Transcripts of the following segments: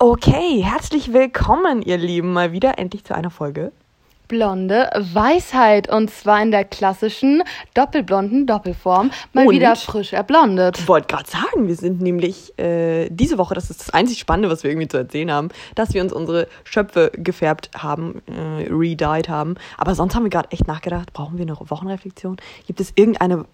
Okay, herzlich willkommen, ihr Lieben, mal wieder endlich zu einer Folge. Blonde Weisheit und zwar in der klassischen doppelblonden Doppelform, mal Und? wieder frisch erblondet. Ich wollte gerade sagen, wir sind nämlich äh, diese Woche, das ist das einzig Spannende, was wir irgendwie zu erzählen haben, dass wir uns unsere Schöpfe gefärbt haben, äh, redyed haben. Aber sonst haben wir gerade echt nachgedacht, brauchen wir noch Wochenreflexion? Gibt es irgendeine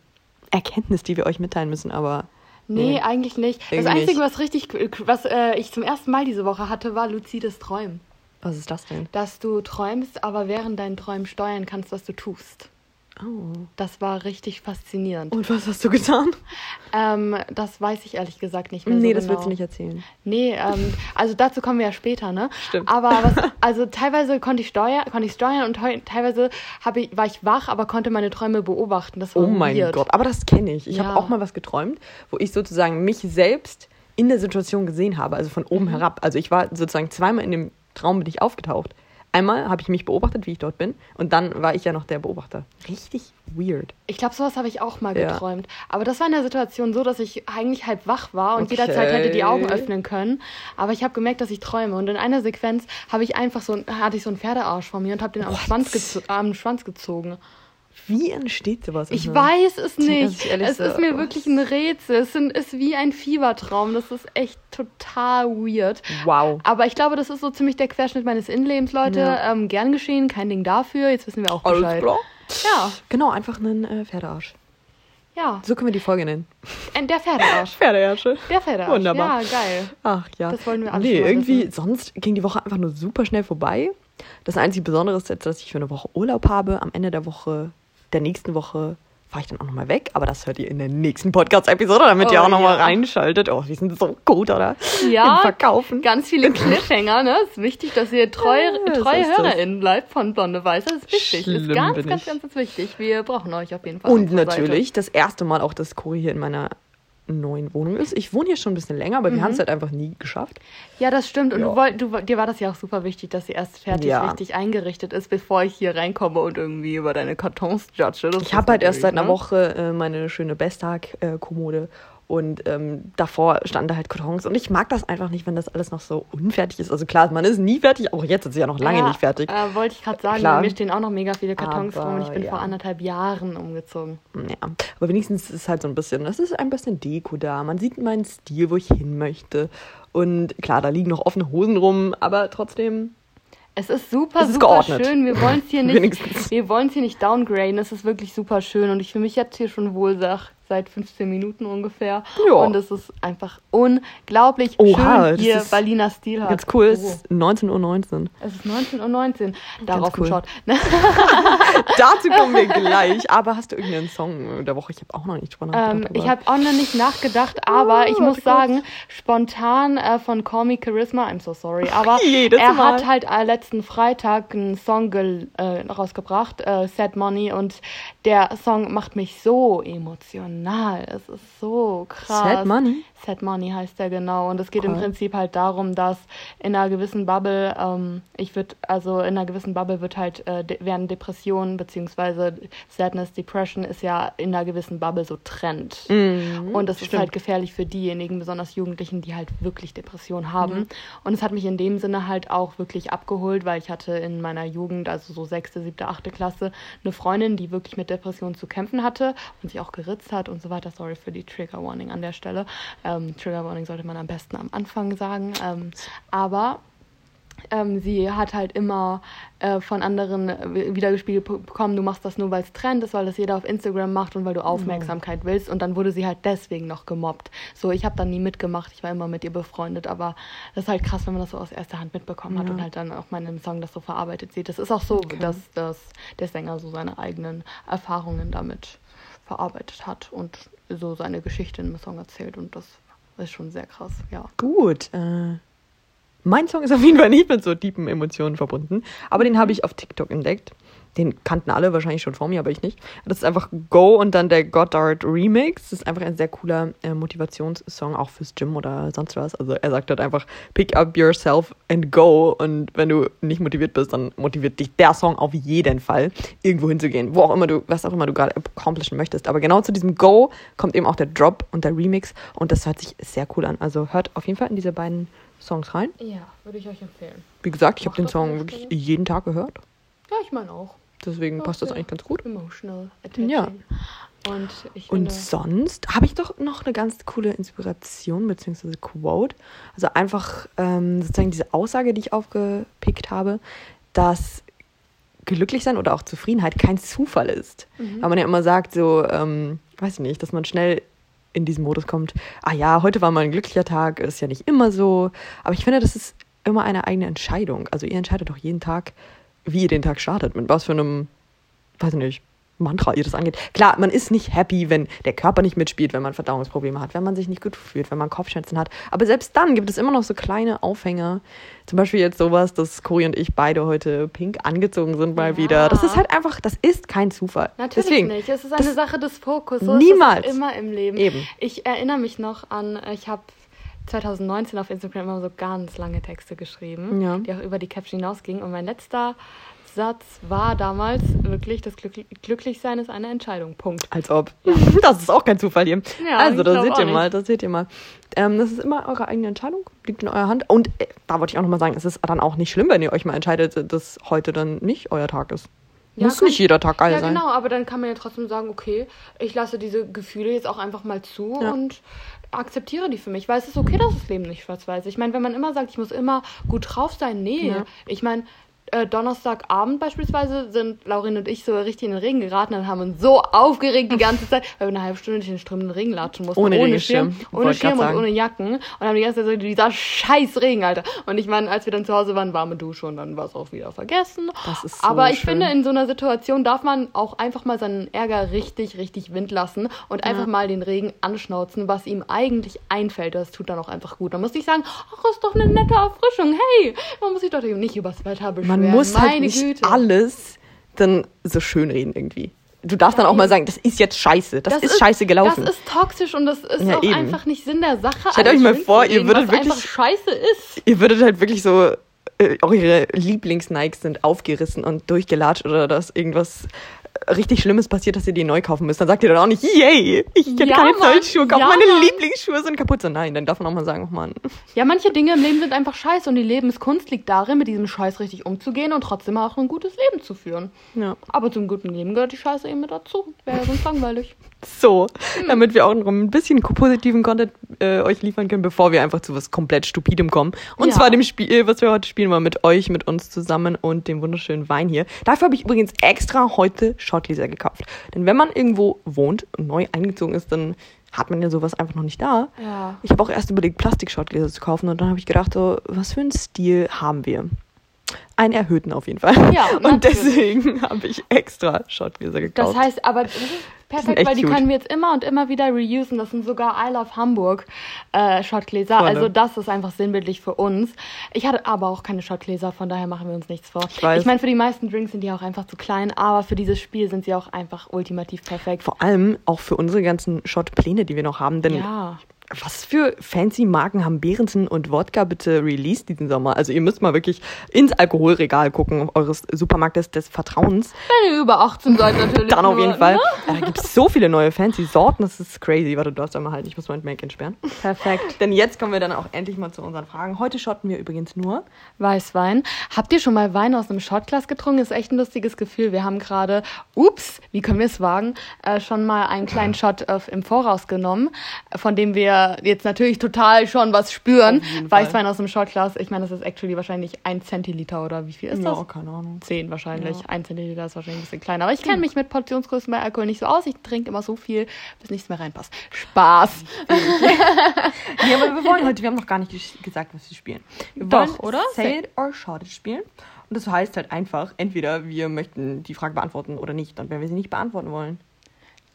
Erkenntnis, die wir euch mitteilen müssen? Aber Nee, eigentlich nicht. Das Irgendwie Einzige, nicht. was richtig, was äh, ich zum ersten Mal diese Woche hatte, war luzides Träumen. was ist das denn? Dass du träumst, aber während deinen Träumen steuern kannst, was du tust. Oh. Das war richtig faszinierend. Und was hast du getan? Ähm, das weiß ich ehrlich gesagt nicht mehr nee, so das genau. willst du nicht erzählen. Nee, ähm, also dazu kommen wir ja später, ne? Stimmt. Aber was, also teilweise konnte ich steuern, konnte ich steuern und teilweise ich, war ich wach, aber konnte meine Träume beobachten. Das war Oh mein weird. Gott, aber das kenne ich. Ich Ja. habe auch mal was geträumt, wo ich sozusagen mich selbst in der Situation gesehen habe, also von Mhm. oben herab. Also ich war sozusagen zweimal in dem Traum bin ich aufgetaucht. Einmal habe ich mich beobachtet, wie ich dort bin, und dann war ich ja noch der Beobachter. Richtig weird. Ich glaube, sowas habe ich auch mal Ja. geträumt. Aber das war in der Situation so, dass ich eigentlich halb wach war und Okay. jederzeit hätte die Augen öffnen können. Aber ich habe gemerkt, dass ich träume. Und in einer Sequenz habe ich einfach so, hatte ich so einen Pferdearsch vor mir und habe den am? Schwanz, am Schwanz gezogen. Wie entsteht sowas? Ich Mhm. weiß es Also nicht. ehrlich Es so, ist mir was? wirklich ein Rätsel. Es sind- ist wie ein Fiebertraum. Das ist echt total weird. Wow. Aber ich glaube, das ist so ziemlich der Querschnitt meines Innenlebens, Leute. Ja. Ähm, gern geschehen, kein Ding dafür. Jetzt wissen wir auch Alles Bescheid. klar. Ja, Genau, einfach einen äh, Pferdearsch. ja. So können wir die Folge nennen. Der Pferdearsch. Pferdearsche. Der Pferdearsch. Wunderbar. Ja, geil. Ach ja. Das wollen wir alle Nee, irgendwie, wissen. sonst ging die Woche einfach nur super schnell vorbei. Das einzige Besondere ist jetzt, dass ich für eine Woche Urlaub habe. Am Ende der Woche, der nächsten Woche, fahre ich dann auch nochmal weg. Aber das hört ihr in der nächsten Podcast-Episode, damit ihr Oh, auch nochmal ja. reinschaltet. Oh, die sind so gut, oder? Ja, Im Verkaufen. ganz viele Cliffhanger, ne? Ist wichtig, dass ihr Ja, so treue das. HörerInnen bleibt von Blonde Weiße. Das ist wichtig. Schlimm ist ganz, ganz, ganz, ganz wichtig. Wir brauchen euch auf jeden Fall. Und natürlich das erste Mal auch, dass Cori hier in meiner neuen Wohnung ist. Ich wohne hier schon ein bisschen länger, aber wir haben es halt einfach nie geschafft. Ja, das stimmt. Und Ja. du wollt, du, dir war das ja auch super wichtig, dass sie erst fertig Ja. richtig eingerichtet ist, bevor ich hier reinkomme und irgendwie über deine Kartons judge. Das Ich habe halt erst seit natürlich, einer ne? Woche äh, meine schöne Besttag-Kommode und ähm, davor standen da halt Kartons und ich mag das einfach nicht, wenn das alles noch so unfertig ist. Also klar, man ist nie fertig, auch jetzt ist es ja noch lange ja, nicht fertig. Äh, wollte ich gerade sagen, Klar. mir stehen auch noch mega viele Kartons Aber, rum und ich bin ja. vor anderthalb Jahren umgezogen. Ja, aber wenigstens ist es halt so ein bisschen, es ist ein bisschen Deko da. Man sieht meinen Stil, wo ich hin möchte. Und klar, da liegen noch offene Hosen rum, aber trotzdem, Es ist super, Es ist super geordnet. schön. Wir wollen es hier nicht, wir wollen hier nicht downgraden. Es ist wirklich super schön und ich fühle mich jetzt hier schon wohl sag, seit 15 Minuten ungefähr. Ja. Und es ist einfach unglaublich Oha, schön, hier Berliner Stil hat. ganz cool, es Oh. ist 19.19 Uhr. Es ist 19.19 Uhr. Darauf cool. geschaut. Dazu kommen wir gleich. Aber hast du irgendeinen Song der Woche? Ich habe auch noch nicht drüber nachgedacht. Ähm, aber- ich habe auch noch nicht nachgedacht, aber ich Oh, muss warte kurz. sagen, spontan äh, von Call Me Charisma, I'm so sorry, aber Jedes er Mal. hat halt äh, letzten Freitag einen Song äh, rausgebracht, äh, Sad Money, und der Song macht mich so emotional. Es ist so krass. Sad Money? Sad Money heißt der genau. Und es geht im Okay. Prinzip halt darum, dass in einer gewissen Bubble, ähm, ich würde, also in einer gewissen Bubble wird halt, äh, de werden Depressionen beziehungsweise Sadness, Depression ist ja in einer gewissen Bubble so Trend. Mhm, Und das ist stimmt. halt gefährlich für diejenigen, besonders Jugendlichen, die halt wirklich Depressionen haben. Mhm. Und es hat mich in dem Sinne halt auch wirklich abgeholt, weil ich hatte in meiner Jugend, also so sechste, siebte, achte Klasse, eine Freundin, die wirklich mit Depressionen zu kämpfen hatte und sich auch geritzt hat und so weiter. Sorry für die Trigger Warning an der Stelle. Ähm, Trigger Warning sollte man am besten am Anfang sagen. Ähm, aber ähm, sie hat halt immer äh, von anderen äh, wiedergespiegelt be- bekommen, du machst das nur, weil es Trend ist, weil das jeder auf Instagram macht und weil du Aufmerksamkeit willst. Und dann wurde sie halt deswegen noch gemobbt. So, ich habe dann nie mitgemacht, ich war immer mit ihr befreundet, aber das ist halt krass, wenn man das so aus erster Hand mitbekommen hat Ja. und halt dann auch mal in einem Song das so verarbeitet sieht. Das ist auch so, dass, dass der Sänger so seine eigenen Erfahrungen damit verarbeitet hat und so seine Geschichte in einem Song erzählt und das ist schon sehr krass, ja. Gut. Äh, mein Song ist auf jeden Fall nicht mit so tiefen Emotionen verbunden, aber den habe ich auf TikTok entdeckt. Den kannten alle wahrscheinlich schon vor mir, aber ich nicht. Das ist einfach Go und dann der Goddard Remix. Das ist einfach ein sehr cooler äh, Motivationssong, auch fürs Gym oder sonst was. Also er sagt halt einfach, pick up yourself and go. Und wenn du nicht motiviert bist, dann motiviert dich der Song auf jeden Fall, irgendwo hinzugehen. Wo auch immer du, was auch immer du gerade accomplishen möchtest. Aber genau zu diesem Go kommt eben auch der Drop und der Remix. Und das hört sich sehr cool an. Also hört auf jeden Fall in diese beiden Songs rein. Ja, würde ich euch empfehlen. Wie gesagt, ich habe den Song wirklich jeden Tag gehört. Ja, ich meine auch. Deswegen passt das Okay. eigentlich ganz gut. Emotional Attention. Ja. Und Und sonst habe ich doch noch eine ganz coole Inspiration bzw. Quote. Also einfach ähm, sozusagen diese Aussage, die ich aufgepickt habe, dass glücklich sein oder auch Zufriedenheit kein Zufall ist. Mhm. Weil man ja immer sagt, so, ähm, weiß ich nicht, dass man schnell in diesen Modus kommt, ah ja, heute war mal ein glücklicher Tag, ist ja nicht immer so. Aber ich finde, das ist immer eine eigene Entscheidung. Also ihr entscheidet doch jeden Tag, wie ihr den Tag startet, mit was für einem, weiß ich nicht, Mantra ihr das angeht. Klar, man ist nicht happy, wenn der Körper nicht mitspielt, wenn man Verdauungsprobleme hat, wenn man sich nicht gut fühlt, wenn man Kopfschmerzen hat. Aber selbst dann gibt es immer noch so kleine Aufhänger. Zum Beispiel jetzt sowas, dass Cory und ich beide heute pink angezogen sind mal Ja. wieder. Das ist halt einfach, das ist kein Zufall. Natürlich Deswegen, nicht. Es ist eine Sache des Fokus. Niemals. Ist es immer im Leben. Eben. Ich erinnere mich noch an, ich habe 2019 auf Instagram immer so ganz lange Texte geschrieben, Ja. die auch über die Caption hinausgingen. Und mein letzter Satz war damals wirklich, das Glück Glücklichsein ist eine Entscheidung. Punkt. Als ob. Das ist auch kein Zufall hier. Ja, also, ich da glaub seht ihr nicht. mal, da seht ihr mal. Ähm, das ist immer eure eigene Entscheidung, liegt in eurer Hand. Und äh, da wollte ich auch nochmal sagen, es ist dann auch nicht schlimm, wenn ihr euch mal entscheidet, dass heute dann nicht euer Tag ist. Ja, Muss kann- nicht jeder Tag geil ja, sein. genau, aber dann kann man ja trotzdem sagen, okay, ich lasse diese Gefühle jetzt auch einfach mal zu Ja. und akzeptiere die für mich, weil es ist okay, dass das Leben nicht schwarz-weiß ist. Ich meine, wenn man immer sagt, ich muss immer gut drauf sein, nee. Ja. Ich meine, äh, Donnerstagabend beispielsweise sind Laurin und ich so richtig in den Regen geraten und haben uns so aufgeregt die ganze Zeit, weil wir eine halbe Stunde durch den strömenden Regen latschen mussten. Ohne ohne. Schirm, ohne Schirm und sagen. ohne Jacken. Und haben die ganze Zeit so dieser scheiß Regen, Alter. Und ich meine, als wir dann zu Hause waren, warme Dusche und dann war es auch wieder vergessen. Das ist so Aber ich schön. finde, in so einer Situation darf man auch einfach mal seinen Ärger richtig, richtig Wind lassen und einfach mal den Regen anschnauzen, was ihm eigentlich einfällt. Das tut dann auch einfach gut. Man muss nicht sagen, ach, ist doch eine nette Erfrischung. Hey, man muss sich doch eben nicht übers Wetter beschweren. Man muss Meine halt nicht Güte. alles dann so schön reden irgendwie. Du darfst dann auch mal sagen, das ist jetzt scheiße. Das, ist, scheiße gelaufen. Das ist toxisch und das ist Ja, auch eben. einfach nicht Sinn der Sache. Stellt euch mal vor, ihr würdet wirklich- einfach scheiße ist. Ihr würdet halt wirklich so, äh, eure Lieblings-Nikes sind aufgerissen und durchgelatscht oder dass irgendwas richtig Schlimmes passiert, dass ihr die neu kaufen müsst. Dann sagt ihr dann auch nicht, yay, ich kann Ja, keine Mann. neuen Schuhe kaufen, Ja, meine Mann. Lieblingsschuhe sind kaputt. So, nein, dann darf man auch mal sagen, oh Mann. Ja, manche Dinge im Leben sind einfach scheiße und die Lebenskunst liegt darin, mit diesem Scheiß richtig umzugehen und trotzdem auch ein gutes Leben zu führen. Ja. Aber zum guten Leben gehört die Scheiße eben mit dazu. Wäre ja sonst langweilig. So, damit wir auch noch ein bisschen positiven Content äh, euch liefern können, bevor wir einfach zu was komplett Stupidem kommen. Und Ja. zwar dem Spiel, was wir heute spielen wollen, mit euch, mit uns zusammen und dem wunderschönen Wein hier. Dafür habe ich übrigens extra heute Shotgläser gekauft. Denn wenn man irgendwo wohnt und neu eingezogen ist, dann hat man ja sowas einfach noch nicht da. Ja. Ich habe auch erst überlegt, Plastik-Shotgläser zu kaufen und dann habe ich gedacht, so, was für einen Stil haben wir? Einen erhöhten auf jeden Fall. Ja, und natürlich. deswegen habe ich extra Shotgläser gekauft. Das heißt, aber das ist perfekt, weil die cute. können wir jetzt immer und immer wieder reusen. Das sind sogar I Love Hamburg äh, Shotgläser. Volle. Also das ist einfach sinnbildlich für uns. Ich hatte aber auch keine Shotgläser, von daher machen wir uns nichts vor. Ich. Ich meine, für die meisten Drinks sind die auch einfach zu klein, aber für dieses Spiel sind sie auch einfach ultimativ perfekt. Vor allem auch für unsere ganzen Shot-Pläne, die wir noch haben. Denn Ja. Was für fancy Marken haben Behrensen und Wodka bitte released diesen Sommer? Also ihr müsst mal wirklich ins Alkoholregal gucken, eures Supermarktes des Vertrauens. Wenn ihr über 18 seid natürlich. Dann auf nur, jeden Fall. ne? Ja, Da gibt es so viele neue fancy Sorten, das ist crazy. Warte, du darfst einmal halten, ich muss mein Make entsperren. Perfekt. Denn jetzt kommen wir dann auch endlich mal zu unseren Fragen. Heute shotten wir übrigens nur. Weißwein. Habt ihr schon mal Wein aus einem Shotglas getrunken? Ist echt ein lustiges Gefühl. Wir haben gerade, ups, wie können wir es wagen, äh, schon mal einen kleinen Shot äh, im Voraus genommen, von dem wir jetzt natürlich total schon was spüren. Weißwein aus einem Shotglas. Ich meine, das ist actually wahrscheinlich ein Zentiliter oder wie viel ist das? keine Ahnung. Zehn wahrscheinlich. Ja. Ein Zentiliter ist wahrscheinlich ein bisschen kleiner. Aber ich kenne mich mit Portionsgrößen bei Alkohol nicht so aus. Ich trinke immer so viel, bis nichts mehr reinpasst. Spaß. Nee, aber wir wollen heute, wir haben noch gar nicht ges- gesagt, was wir spielen. Wir Doch, wollen oder? Say it or shot it spielen. Und das heißt halt einfach, entweder wir möchten die Frage beantworten oder nicht. Und wenn wir sie nicht beantworten wollen,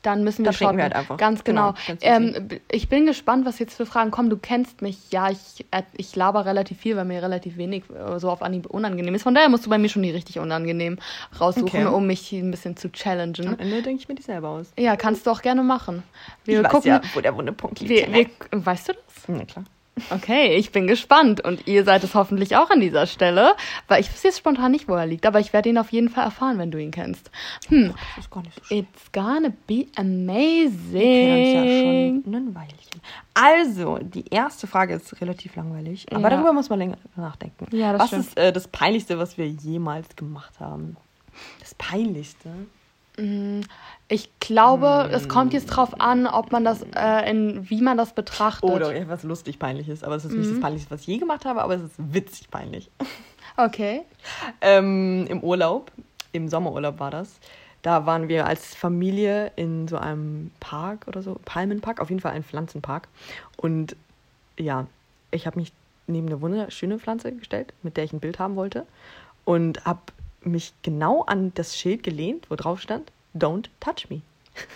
Dann müssen wir trinken shotten. wir halt einfach. Ganz genau. Genau, ganz ähm, ich bin gespannt, was jetzt für Fragen kommen. Du kennst mich. Ja, ich, äh, ich laber relativ viel, weil mir relativ wenig äh, so auf Anhieb unangenehm ist. Von daher musst du bei mir schon die richtig unangenehm raussuchen, Okay. um mich ein bisschen zu challengen. am Ende denke ich mir die selber aus. Ja, kannst du auch gerne machen. Wir ich weiß gucken. ja, wo der wunde Punkt liegt. wir, wir, weißt du das? Na klar. Okay, ich bin gespannt und ihr seid es hoffentlich auch an dieser Stelle, weil ich weiß jetzt spontan nicht, wo er liegt, aber ich werde ihn auf jeden Fall erfahren, wenn du ihn kennst. Hm. Das ist gar nicht so schlimm. It's gonna be Okay, dann ist ja amazing. schon ein Weilchen. Also, die erste Frage ist relativ langweilig, aber Ja. darüber muss man länger nachdenken. Ja, das was stimmt. ist äh, das Peinlichste, was wir jemals gemacht haben? Das Peinlichste? Ich glaube, es kommt jetzt drauf an, ob man das, äh, in, wie man das betrachtet. Oder etwas lustig peinliches, aber es ist nicht Mhm. das Peinlichste, was ich je gemacht habe, aber es ist witzig peinlich. Okay. Ähm, Im Urlaub, im Sommerurlaub war das. Da waren wir als Familie in so einem Park oder so, Palmenpark, auf jeden Fall ein Pflanzenpark. Und ja, ich habe mich neben eine wunderschöne Pflanze gestellt, mit der ich ein Bild haben wollte. Und habe mich genau an das Schild gelehnt, wo drauf stand, Don't touch me.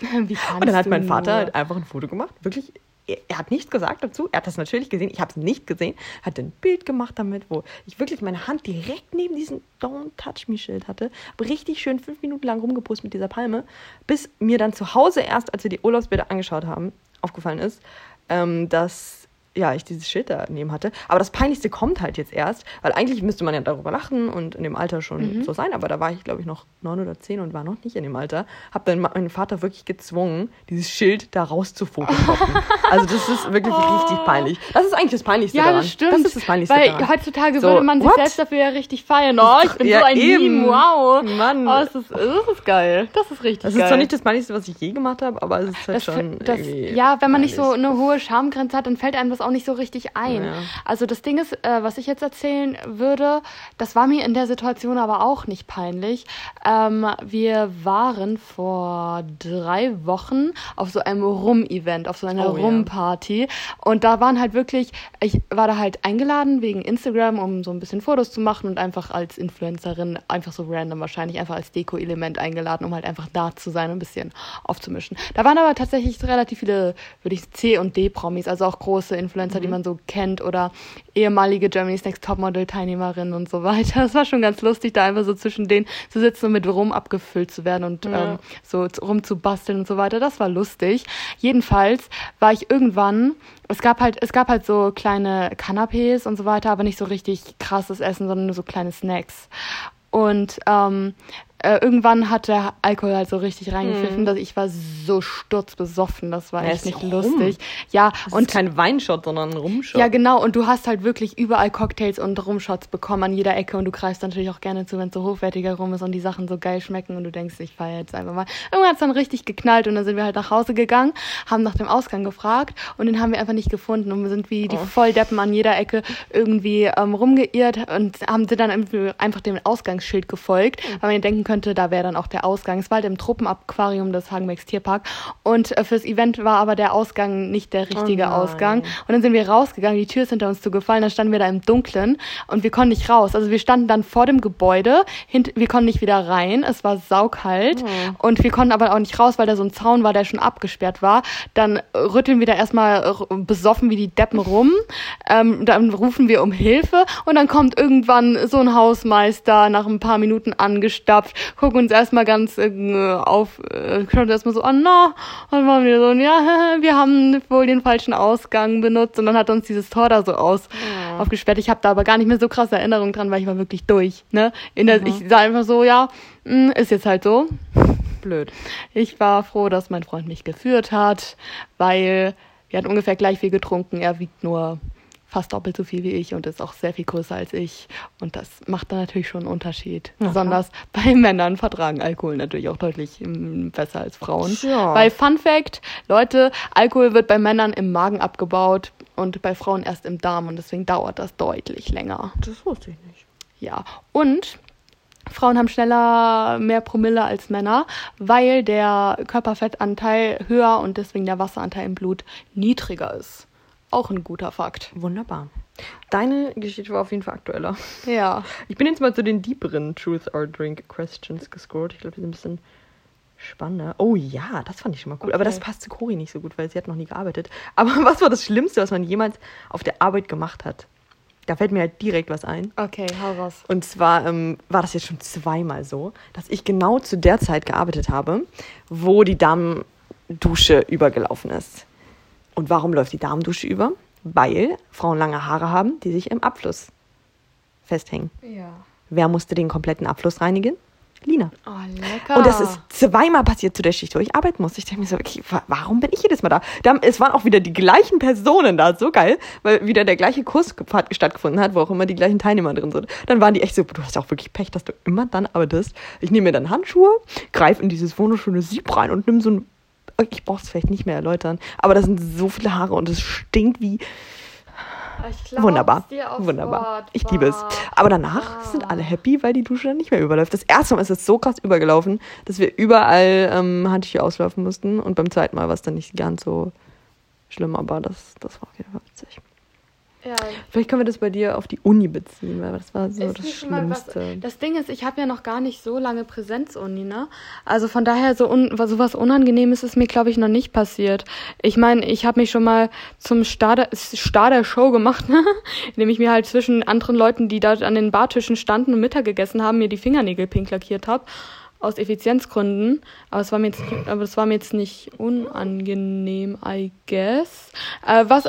Wie Und dann hat mein Vater halt einfach ein Foto gemacht. Wirklich, er, er hat nichts gesagt dazu. Er hat das natürlich gesehen. Ich habe es nicht gesehen. Hat ein Bild gemacht damit, wo ich wirklich meine Hand direkt neben diesem Don't Touch Me Schild hatte. Hab richtig schön fünf Minuten lang rumgepustet mit dieser Palme, bis mir dann zu Hause erst, als wir die Urlaubsbilder angeschaut haben, aufgefallen ist, ähm, dass ja, ich dieses Schild daneben hatte. Aber das Peinlichste kommt halt jetzt erst, weil eigentlich müsste man ja darüber lachen und in dem Alter schon so sein. Aber da war ich, glaube ich, noch neun oder zehn und war noch nicht in dem Alter. Hab dann meinen Vater wirklich gezwungen, dieses Schild da raus zu photoshoppen. also das ist wirklich richtig peinlich. Das ist eigentlich das Peinlichste Ja, daran. das stimmt. Das ist das Peinlichste Weil daran. heutzutage So, würde man sich what? selbst dafür ja richtig feiern. Oh, ich bin Ja, so ein eben. Meme, wow. Mann. Oh, das ist, das ist geil. Das ist richtig Das geil. ist zwar nicht das Peinlichste, was ich je gemacht habe, aber es ist halt das, schon das, ja, wenn man nicht so peinlich. eine hohe Schamgrenze hat, dann fällt einem das auch nicht so richtig ein. Ja. Also das Ding ist, äh, was ich jetzt erzählen würde, das war mir in der Situation aber auch nicht peinlich. Ähm, wir waren vor drei Wochen auf so einem Rum-Event, auf so einer Oh. Rum-Party. Und da waren halt wirklich, ich war da halt eingeladen wegen Instagram, um so ein bisschen Fotos zu machen und einfach als Influencerin, einfach so random wahrscheinlich, einfach als Deko-Element eingeladen, um halt einfach da zu sein und ein bisschen aufzumischen. Da waren aber tatsächlich relativ viele, würde ich C- und D-Promis, also auch große Influencer, die man so kennt oder ehemalige Germany's Next Topmodel-Teilnehmerinnen und so weiter. Das war schon ganz lustig, da einfach so zwischen denen zu sitzen und mit Rum abgefüllt zu werden und Ja. ähm, so rumzubasteln und so weiter. Das war lustig. Jedenfalls war ich irgendwann, es gab halt, es gab halt so kleine Canapés und so weiter, aber nicht so richtig krasses Essen, sondern nur so kleine Snacks. Und ähm, äh, irgendwann hat der Alkohol halt so richtig reingepfiffen, dass ich war so sturzbesoffen. Das war. Ja, echt nicht Rum. lustig. Ja, Das und ist kein Weinshot, sondern ein Rumshot. ja, genau. Und du hast halt wirklich überall Cocktails und Rumshots bekommen an jeder Ecke. Und du greifst natürlich auch gerne zu, wenn es so hochwertiger rum ist und die Sachen so geil schmecken. Und du denkst, ich feiere jetzt einfach mal. Irgendwann hat es dann richtig geknallt. Und dann sind wir halt nach Hause gegangen, haben nach dem Ausgang gefragt. Und den haben wir einfach nicht gefunden. Und wir sind wie die Oh. Volldeppen an jeder Ecke irgendwie ähm, rumgeirrt. Und haben sie dann einfach dem Ausgangsschild gefolgt. Weil man denken könnte, da wäre dann auch der Ausgang. Es war halt im Truppenaquarium des Hagenbecks Tierpark. Und äh, fürs Event war aber der Ausgang nicht der richtige nein. Ausgang. Und dann sind wir rausgegangen, die Tür ist hinter uns zugefallen, dann standen wir da im Dunkeln und wir konnten nicht raus. Also wir standen dann vor dem Gebäude, wir konnten nicht wieder rein, es war saukalt und wir konnten aber auch nicht raus, weil da so ein Zaun war, der schon abgesperrt war. Dann rütteln wir da erstmal besoffen wie die Deppen rum, ähm, dann rufen wir um Hilfe und dann kommt irgendwann so ein Hausmeister nach ein paar Minuten angestapft, guckt uns erstmal ganz äh, auf, äh, schaut erstmal so an, na, und waren wir so, ja, wir haben wohl den falschen Ausgang benutzt und dann hat uns dieses Tor da so aus aufgesperrt. Ich habe da aber gar nicht mehr so krasse Erinnerungen dran, weil ich war wirklich durch. Ne? In der, Ich sah einfach so, ja, mh, ist jetzt halt so. Blöd. Ich war froh, dass mein Freund mich geführt hat, weil wir hatten ungefähr gleich viel getrunken. Er wiegt nur fast doppelt so viel wie ich und ist auch sehr viel größer als ich. Und das macht dann natürlich schon einen Unterschied. Ja, Besonders bei Männern vertragen Alkohol natürlich auch deutlich mm, besser als Frauen. Tja. Weil Fun Fact, Leute, Alkohol wird bei Männern im Magen abgebaut und bei Frauen erst im Darm und deswegen dauert das deutlich länger. Das wusste ich nicht. Ja, und Frauen haben schneller mehr Promille als Männer, weil der Körperfettanteil höher und deswegen der Wasseranteil im Blut niedriger ist. Auch ein guter Fakt. Wunderbar. Deine Geschichte war auf jeden Fall aktueller. Ja. Ich bin jetzt mal zu den deeperen Truth or Drink Questions gescrollt. Ich glaube, die sind ein bisschen spannender. Oh ja, das fand ich schon mal cool. Aber Okay. das passt zu Cori nicht so gut, weil sie hat noch nie gearbeitet. Aber was war das Schlimmste, was man jemals auf der Arbeit gemacht hat? Da fällt mir halt direkt was ein. Okay, hau raus. Und zwar ähm, war das jetzt schon zweimal so, dass ich genau zu der Zeit gearbeitet habe, wo die Damendusche übergelaufen ist. Und warum läuft die Damendusche über? weil Frauen lange Haare haben, die sich im Abfluss festhängen. Ja. Wer musste den kompletten Abfluss reinigen? Lina. Oh, lecker. Und das ist zweimal passiert zu der Schicht, wo ich arbeiten musste. Ich denke mir so, okay, wa- warum bin ich jedes Mal da? da? Es waren auch wieder die gleichen Personen da, so geil, weil wieder der gleiche Kurs ge- hat- stattgefunden hat, wo auch immer die gleichen Teilnehmer drin sind. Dann waren die echt so, du hast auch wirklich Pech, dass du immer dann arbeitest. Ich nehme mir dann Handschuhe, greife in dieses wunderschöne Sieb rein und nimm so ein, ich brauche es vielleicht nicht mehr erläutern, aber da sind so viele Haare und es stinkt wie Ich glaub's Wunderbar. Wunderbar. Wort. Ich liebe es. Aber danach Wow. sind alle happy, weil die Dusche dann nicht mehr überläuft. Das erste Mal ist es so krass übergelaufen, dass wir überall ähm, Handtücher auslaufen mussten. Und beim zweiten Mal war es dann nicht ganz so schlimm, aber das, das war auf jeden Fall witzig. Ja, Vielleicht können wir das bei dir auf die Uni beziehen, weil das war so ist das Schlimmste. das Ding ist, ich habe ja noch gar nicht so lange Präsenzuni, ne? Also von daher so un, sowas Unangenehmes ist mir, glaube ich, noch nicht passiert. Ich meine, ich habe mich schon mal zum Star der, Star der Show gemacht, ne? indem ich mir halt zwischen anderen Leuten, die da an den Bartischen standen und Mittag gegessen haben, mir die Fingernägel pink lackiert habe. Aus Effizienzgründen. Aber es war mir jetzt, aber es war mir jetzt nicht unangenehm, I guess. Äh, was,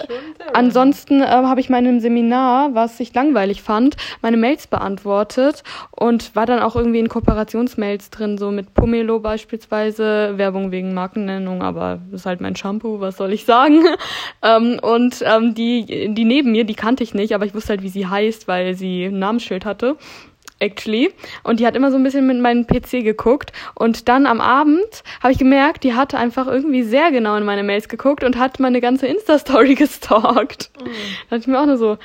ansonsten äh, habe ich meinem Seminar, was ich langweilig fand, meine Mails beantwortet und war dann auch irgendwie in Kooperationsmails drin, so mit Pomelo beispielsweise, Werbung wegen Markennennung, aber das ist halt mein Shampoo, was soll ich sagen? ähm, und ähm, die, die neben mir, die kannte ich nicht, aber ich wusste halt, wie sie heißt, weil sie ein Namensschild hatte actually. Und die hat immer so ein bisschen mit meinem PC geguckt. Und dann am Abend habe ich gemerkt, die hatte einfach irgendwie sehr genau in meine Mails geguckt und hat meine ganze Insta-Story gestalkt. Da dachte ich mir auch nur so,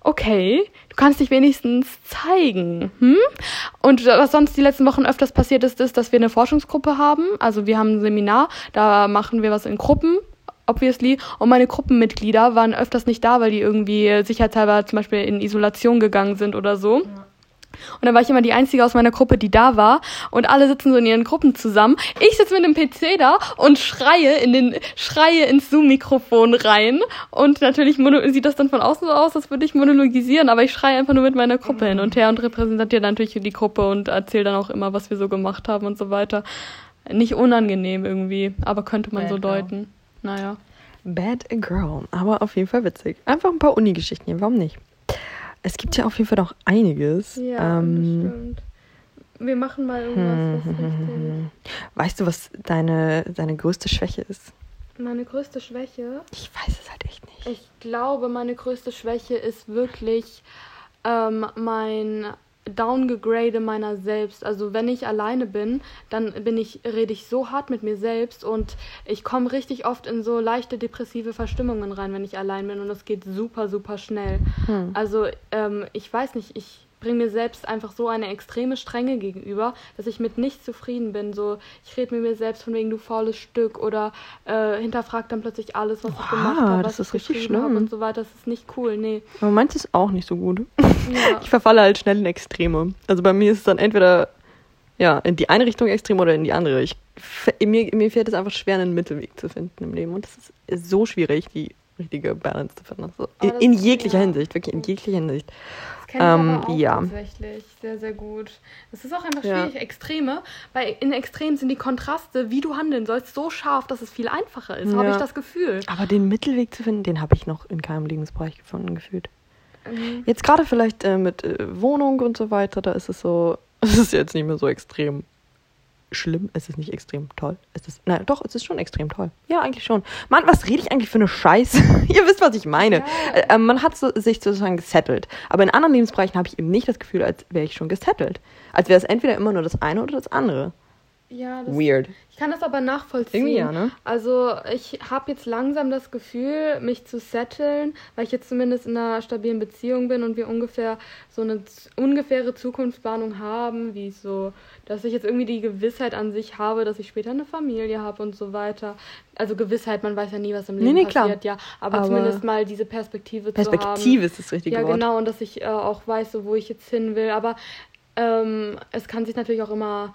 okay, du kannst dich wenigstens zeigen. Hm? Und was sonst die letzten Wochen öfters passiert ist, ist, dass wir eine Forschungsgruppe haben. Also wir haben ein Seminar, da machen wir was in Gruppen obviously. Und meine Gruppenmitglieder waren öfters nicht da, weil die irgendwie sicherheitshalber zum Beispiel in Isolation gegangen sind oder so. Und dann war ich immer die Einzige aus meiner Gruppe, die da war. Und alle sitzen so in ihren Gruppen zusammen. Ich sitze mit dem PC da und schreie in den, schreie ins Zoom-Mikrofon rein. Und natürlich sieht das dann von außen so aus, als würde ich monologisieren. Aber ich schreie einfach nur mit meiner Gruppe hin und her und repräsentiere dann natürlich die Gruppe und erzähle dann auch immer, was wir so gemacht haben und so weiter. Nicht unangenehm irgendwie, aber könnte man Bad so girl. deuten. Naja. Bad Girl, aber auf jeden Fall witzig. Einfach ein paar Uni-Geschichten hier, warum nicht? Es gibt ja auf jeden Fall noch einiges. Ja, ähm, bestimmt. Wir machen mal irgendwas, was richtig. weißt du, was deine, deine größte Schwäche ist? Meine größte Schwäche. Ich weiß es halt echt nicht. Ich glaube, meine größte Schwäche ist wirklich ähm, mein Downgegrade meiner selbst. Also wenn ich alleine bin, dann bin ich, rede ich so hart mit mir selbst und ich komme richtig oft in so leichte depressive Verstimmungen rein, wenn ich allein bin und das geht super, super schnell. Hm. Also ähm, ich weiß nicht, ich bringe mir selbst einfach so eine extreme Strenge gegenüber, dass ich mit nichts zufrieden bin. So, ich rede mit mir selbst von wegen du faules Stück oder äh, hinterfrag dann plötzlich alles, was ich Oha, gemacht habe, das was ist ich richtig schlimm. und so weiter. Das ist nicht cool, nee. Aber meins ist auch nicht so gut. Ja. Ich verfalle halt schnell in Extreme. Also bei mir ist es dann entweder ja, in die eine Richtung extrem oder in die andere. Ich, mir, mir fällt es einfach schwer, einen Mittelweg zu finden im Leben. Und es ist so schwierig, die richtige Balance zu finden. Also in, das in ist- jeglicher ja. Hinsicht, wirklich in jeglicher Hinsicht. Kenne ich Ähm, ja. tatsächlich sehr, sehr gut. Es ist auch einfach Ja. schwierig, Extreme, weil in Extremen sind die Kontraste, wie du handeln sollst, so scharf, dass es viel einfacher ist, habe Ja. ich das Gefühl. Aber den Mittelweg zu finden, den habe ich noch in keinem Lebensbereich gefunden, gefühlt. Ähm, Jetzt gerade vielleicht äh, mit äh, Wohnung und so weiter, da ist es so, es ist jetzt nicht mehr so extrem schlimm, es ist nicht extrem toll. Es ist, nein, doch, es ist schon extrem toll. Ja, eigentlich schon. Mann, was rede ich eigentlich für eine Scheiße? Ihr wisst, was ich meine. Ja. Äh, äh, man hat so, sich sozusagen gesettelt. Aber in anderen Lebensbereichen habe ich eben nicht das Gefühl, als wäre ich schon gesettelt. Als wäre es entweder immer nur das eine oder das andere. Ja, das, Weird. ich kann das aber nachvollziehen. Irgendwie ja, ne? Also ich habe jetzt langsam das Gefühl, mich zu setteln, weil ich jetzt zumindest in einer stabilen Beziehung bin und wir ungefähr so eine ungefähre Zukunftsplanung haben, wie so, dass ich jetzt irgendwie die Gewissheit an sich habe, dass ich später eine Familie habe und so weiter. Also Gewissheit, man weiß ja nie, was im Nee, Leben nee, klar. passiert, ja. Aber, Aber zumindest mal diese Perspektive, zu haben. Perspektive ist das richtige Ja, Wort. genau, und dass ich äh, auch weiß, so, wo ich jetzt hin will. Aber ähm, es kann sich natürlich auch immer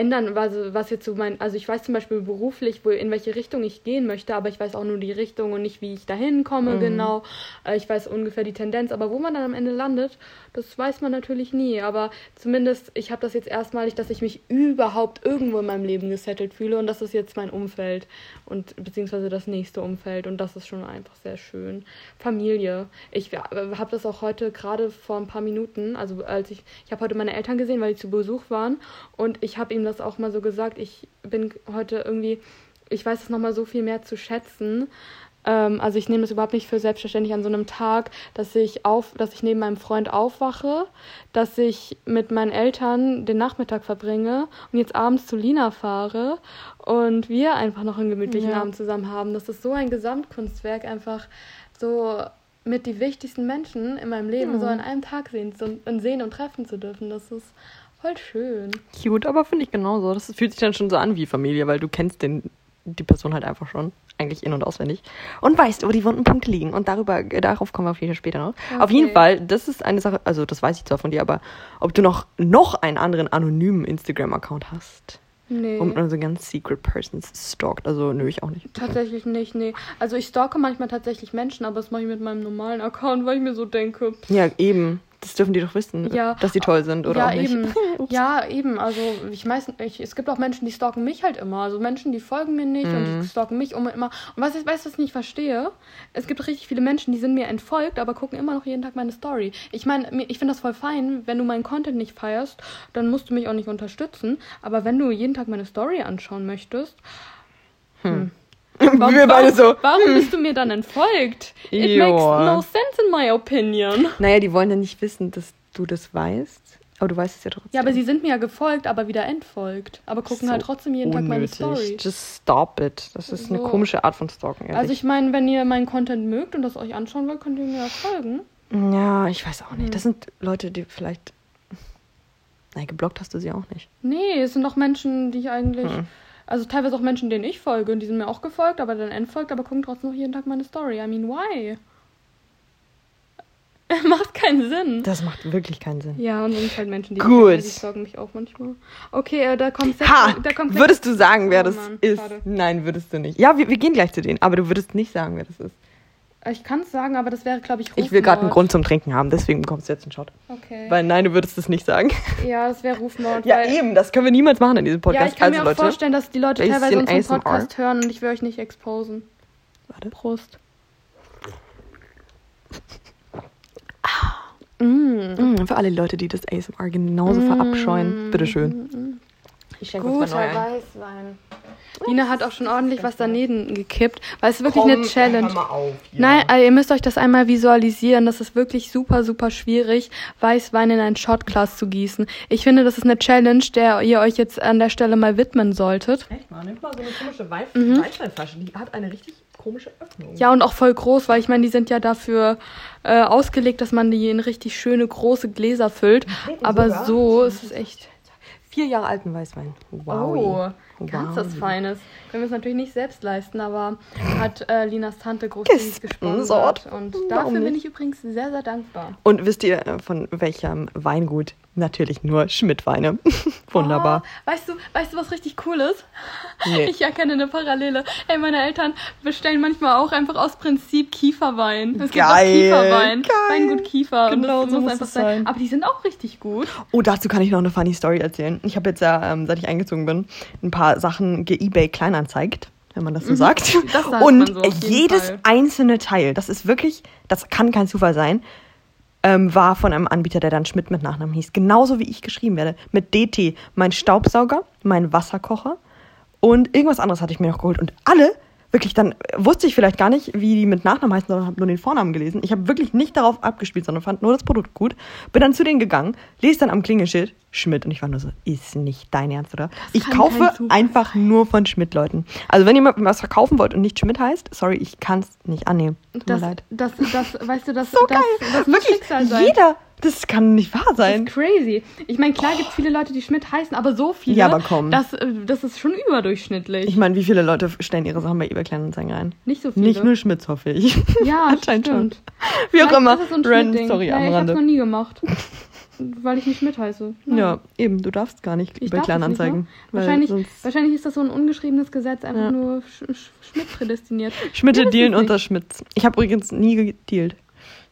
ändern, was, was jetzt so mein, also ich weiß zum Beispiel beruflich, wo, in welche Richtung ich gehen möchte, aber ich weiß auch nur die Richtung und nicht, wie ich dahin komme Mhm. genau. Äh, Ich weiß ungefähr die Tendenz, aber wo man dann am Ende landet, das weiß man natürlich nie. Aber zumindest, ich habe das jetzt erstmalig, dass ich mich überhaupt irgendwo in meinem Leben gesettelt fühle und das ist jetzt mein Umfeld und beziehungsweise das nächste Umfeld und das ist schon einfach sehr schön. Familie. Ich habe das auch heute gerade vor ein paar Minuten, also als ich, ich habe heute meine Eltern gesehen, weil die zu Besuch waren und ich habe ihm das auch mal so gesagt, ich bin heute irgendwie, ich weiß es nochmal so viel mehr zu schätzen. Ähm, also ich nehme das überhaupt nicht für selbstverständlich an so einem Tag, dass ich auf, dass ich neben meinem Freund aufwache, dass ich mit meinen Eltern den Nachmittag verbringe und jetzt abends zu Lina fahre und wir einfach noch einen gemütlichen Ja. Abend zusammen haben. Das ist so ein Gesamtkunstwerk, einfach so mit die wichtigsten Menschen in meinem Leben Ja. so an einem Tag sehen, so, und sehen und treffen zu dürfen. Das ist voll schön. Cute, aber finde ich genauso. Das fühlt sich dann schon so an wie Familie, weil du kennst den, die Person halt einfach schon. Eigentlich in- und auswendig. Und weißt, wo die wunden Punkte liegen. Und darüber, darauf kommen wir auf jeden Fall später noch. Auf jeden Okay. Fall, das ist eine Sache, also das weiß ich zwar von dir, aber ob du noch, noch einen anderen anonymen Instagram-Account hast, Nee. man also ganz secret persons stalkt. Also nö, ich auch nicht. Tatsächlich nicht, nee. Also ich stalke manchmal tatsächlich Menschen, aber das mache ich mit meinem normalen Account, weil ich mir so denke. Ja, eben. Das dürfen die doch wissen, Ja. dass die toll sind oder ja, auch nicht. eben. Ja, eben. Also ich meistens, ich, es gibt auch Menschen, die stalken mich halt immer. Also Menschen, die folgen mir nicht und Mhm. die stalken mich immer. Und was ich weiß, was ich nicht verstehe, es gibt richtig viele Menschen, die sind mir entfolgt, aber gucken immer noch jeden Tag meine Story. Ich meine, ich finde das voll fein, wenn du meinen Content nicht feierst, dann musst du mich auch nicht unterstützen. Aber wenn du jeden Tag meine Story anschauen möchtest, hm. Warum, Wir beide so. warum bist du mir dann entfolgt? It Joa. makes no sense in my opinion. Naja, die wollen ja nicht wissen, dass du das weißt. Aber du weißt es ja trotzdem. Ja, aber sie sind mir ja gefolgt, aber wieder entfolgt. Aber gucken So halt trotzdem jeden Tag meine Story. Just stop it. Das ist eine So. komische Art von Stalken. Ehrlich. Also ich meine, wenn ihr meinen Content mögt und das euch anschauen wollt, könnt ihr mir ja folgen. ja, ich weiß auch nicht. Hm. Das sind Leute, die vielleicht. Nein, geblockt hast du sie auch nicht. Nee, es sind doch Menschen, die ich eigentlich. Hm. Also teilweise auch Menschen, denen ich folge und die sind mir auch gefolgt, aber dann entfolgt, aber gucken trotzdem noch jeden Tag meine Story. I mean, why? Macht keinen Sinn. Das macht wirklich keinen Sinn. Ja, und sonst halt Menschen, die, Gut. die stalken mich auch manchmal. Okay, äh, da kommt Ha! da kommt Würdest du sagen, wer Oh das Mann, ist? schade. Nein, würdest du nicht. Ja, wir, wir gehen gleich zu denen, aber du würdest nicht sagen, wer das ist. Ich kann es sagen, aber das wäre, glaube ich, Ich will gerade einen Rufmord. Grund zum Trinken haben, deswegen bekommst du jetzt einen Shot. Okay. Weil nein, du würdest es nicht sagen. ja, das wäre Rufmord. Ja, eben, das können wir niemals machen in diesem Ja, Podcast. ich kann also, mir auch Leute, vorstellen, dass die Leute teilweise unseren ASMR. Podcast hören und ich will euch nicht exposen. Warte. Prost. Mm. Mm, für alle Leute, die das ASMR genauso verabscheuen, bitteschön. Ich schenke uns mal neu ein. Weißwein. Lina hat auch schon ordentlich was daneben gekippt, weil es ist wirklich eine Challenge. Nein, also ihr müsst euch das einmal visualisieren. Das ist wirklich super, super schwierig, Weißwein in ein Shotglas zu gießen. Ich finde, das ist eine Challenge, der ihr euch jetzt an der Stelle mal widmen solltet. Echt mal, nimm mal so eine komische Weif Mhm. Weißweinflasche. Die hat eine richtig komische Öffnung. Ja, und auch voll groß, weil ich meine, die sind ja dafür äh, ausgelegt, dass man die in richtig schöne große Gläser füllt. Aber sogar. so ist es echt. Vier Jahre alten Weißwein. Wow. Oh, ganz was Wow. Feines. Können wir es natürlich nicht selbst leisten, aber hat äh, Linas Tante großzügig Gesponsert. Und dafür bin ich übrigens sehr, sehr dankbar. Und wisst ihr, äh, von welchem Weingut? Natürlich nur Schmidt-Weine. Wunderbar. Oh, weißt du, weißt du, was richtig cool ist? Nee. Ich erkenne eine Parallele. Hey, meine Eltern bestellen manchmal auch einfach aus Prinzip Kieferwein. Es gibt Geil, auch Kieferwein. geil. Weingut Kiefer. Genau, das so muss einfach sein. sein. Aber die sind auch richtig gut. Oh, dazu kann ich noch eine funny Story erzählen. Ich habe jetzt ja, ähm, seit ich eingezogen bin, ein paar Sachen ge-ebay kleinanzeigt, wenn man das so sagt. Mhm. Das sagt Und so, jedes Fall. einzelne Teil, das ist wirklich, das kann kein Zufall sein, ähm, war von einem Anbieter, der dann Schmidt mit Nachnamen hieß. Genauso wie ich geschrieben werde. Mit DT. Mein Staubsauger, mein Wasserkocher und irgendwas anderes hatte ich mir noch geholt. Und alle, wirklich, dann wusste ich vielleicht gar nicht, wie die mit Nachnamen heißen, sondern habe nur den Vornamen gelesen. Ich habe wirklich nicht darauf abgespielt, sondern fand nur das Produkt gut. Bin dann zu denen gegangen, lese dann am Klingelschild Schmidt und ich war nur so, ist nicht dein Ernst, oder? Ich kaufe einfach nur von Schmidt-Leuten. Also wenn ihr mal was verkaufen wollt und nicht Schmidt heißt, sorry, ich kann es nicht annehmen. Tut Das, mir leid. das, das, weißt du, das, So das, geil. das Wirklich, Schicksal sein. Das kann nicht wahr Das sein. ist crazy. Ich meine, klar gibt es viele Leute, die Schmidt heißen, aber so viele, Ja, aber komm. Das, äh, das ist schon überdurchschnittlich. Ich meine, wie viele Leute stellen ihre Sachen bei eBay Kleinanzeigen rein? nicht so viele. Nicht nur Schmitz, hoffe ich. Ja, Anscheinend stimmt. Wie auch immer. so ein Random. Story naja, am ich hab's noch Rande. nie gemacht. weil ich nicht mitheiße. Nein. Ja, eben, du darfst gar nicht Ich bei das Kleinanzeigen. nicht, ne? Wahrscheinlich, wahrscheinlich ist das so ein ungeschriebenes Gesetz, einfach Ja. nur Sch Sch Schmidt prädestiniert. Schmitte Ja, das dealen unter. Schmitz. Ich habe übrigens nie gedealt.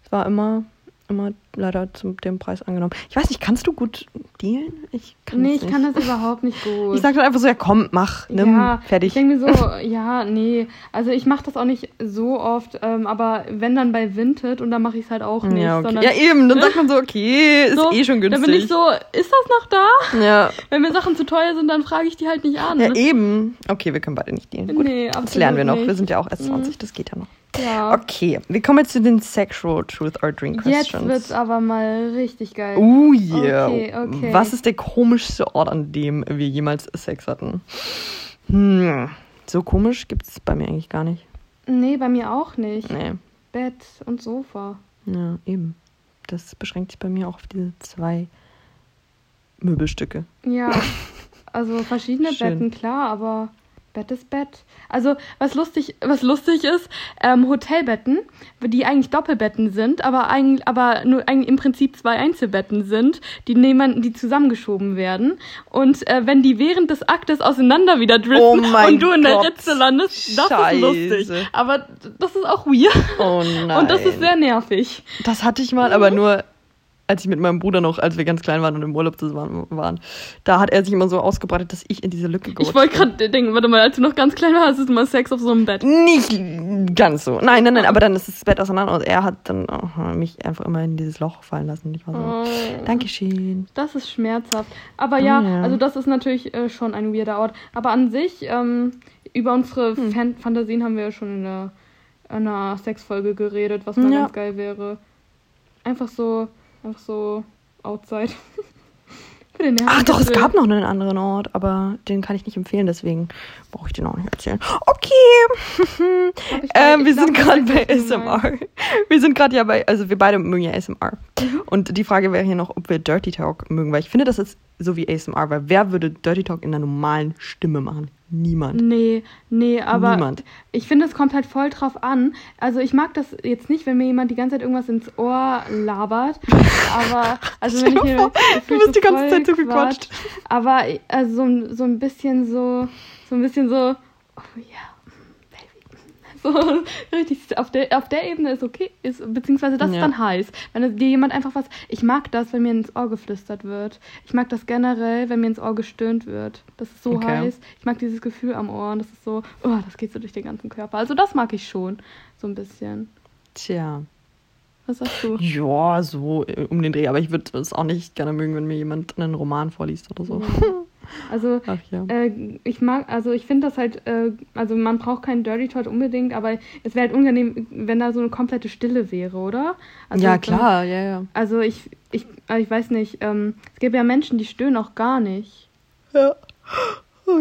Es war immer, immer leider zu dem Preis angenommen. Ich weiß nicht, kannst du gut dealen? Ich kann nee, ich nicht. kann das überhaupt nicht gut. Ich sag dann einfach so, ja komm, mach, nimm, ja, fertig. Ich denke mir so, ja, nee. Also ich mache das auch nicht so oft, ähm, aber wenn dann bei Vinted und dann mache ich es halt auch nicht. ja, okay. sondern ja, eben, dann sagt man so, okay, ist so, eh schon günstig. Dann bin ich so, ist das noch da? ja. Wenn mir Sachen zu teuer sind, dann frage ich die halt nicht an. ja, eben. Okay, wir können beide nicht dealen. Gut, nee, das lernen wir noch. Nicht. Wir sind ja auch erst 20, das geht ja noch. Ja. Okay, wir kommen jetzt zu den Sexual Truth or Drink Jetzt Questions. wird's aber mal richtig geil. Oh yeah. Okay, okay. Was ist der komischste Ort, an dem wir jemals Sex hatten? Hm. So komisch gibt es bei mir eigentlich gar nicht. Nee, bei mir auch nicht. Nee. Bett und Sofa. Ja, eben. Das beschränkt sich bei mir auch auf diese zwei Möbelstücke. Ja, also verschiedene. Betten, klar, aber Bett ist Bett. Also was lustig, was lustig ist, ähm, Hotelbetten, die eigentlich Doppelbetten sind, aber eigentlich, aber nur eigentlich im Prinzip zwei Einzelbetten sind, die nehmen, die zusammengeschoben werden. Und äh, wenn die während des Aktes auseinander wieder Oh driften mein und du in der Gott. Ritze landest, das Scheiße. ist lustig. Aber das ist auch weird. Oh nein. Und das ist sehr nervig. Das hatte ich mal, aber nur als ich mit meinem Bruder noch, als wir ganz klein waren und im Urlaub zusammen waren. Da hat er sich immer so ausgebreitet, dass ich in diese Lücke gerutscht Ich wollte gerade denken, warte mal, als du noch ganz klein warst, hattest du mal Sex auf so einem Bett. Nicht ganz so. Nein, nein, nein, aber dann ist das Bett auseinander und er hat dann oh, mich einfach immer in dieses Loch fallen lassen. Ich war so, Oh. Dankeschön. Das ist schmerzhaft. Aber ja, Ah, ja. also das ist natürlich äh, schon ein weirder Ort. Aber an sich, ähm, über unsere Hm. Fan Fantasien haben wir ja schon in der, in einer Sexfolge geredet, was mal Ja. ganz geil wäre. Einfach so, einfach so outside. Für den Ach doch, es gab noch einen anderen Ort, aber den kann ich nicht empfehlen, deswegen brauche ich den auch nicht erzählen. Okay. Ähm, bei- wir sind gerade bei. ASMR. Wir sind gerade ja bei, also wir beide mögen ja ASMR. Mhm. Und die Frage wäre hier noch, ob wir Dirty Talk mögen, weil ich finde, das ist so wie ASMR, weil wer würde Dirty Talk in einer normalen Stimme machen? Niemand. Nee, nee, aber Niemand. ich finde, es kommt halt voll drauf an. Also ich mag das jetzt nicht, wenn mir jemand die ganze Zeit irgendwas ins Ohr labert. Aber, also wenn ich mir... du bist die ganze Zeit so Quatsch. gequatscht. Aber also so, ein- so ein bisschen so, so ein bisschen so, oh ja. So richtig, auf der, auf der Ebene ist okay, ist, beziehungsweise das Ja. ist dann heiß. Wenn dir jemand einfach was, ich mag das, wenn mir ins Ohr geflüstert wird. Ich mag das generell, wenn mir ins Ohr gestöhnt wird. Das ist so Okay. heiß. Ich mag dieses Gefühl am Ohr und das ist so, oh, das geht so durch den ganzen Körper. Also das mag ich schon, so ein bisschen. Tja. Was sagst du? Ja, so äh, um den Dreh. Aber ich würde es auch nicht gerne mögen, wenn mir jemand einen Roman vorliest oder so. Also ja. Äh, ich mag, also ich finde das halt, äh, also man braucht keinen Dirty Talk unbedingt, aber es wäre halt unangenehm, wenn da so eine komplette Stille wäre, oder? Also ja, so- klar, ja, ja. Also ich, ich, äh, ich weiß nicht, ähm, es gibt ja Menschen, die stöhnen auch gar nicht. Ja. Oh.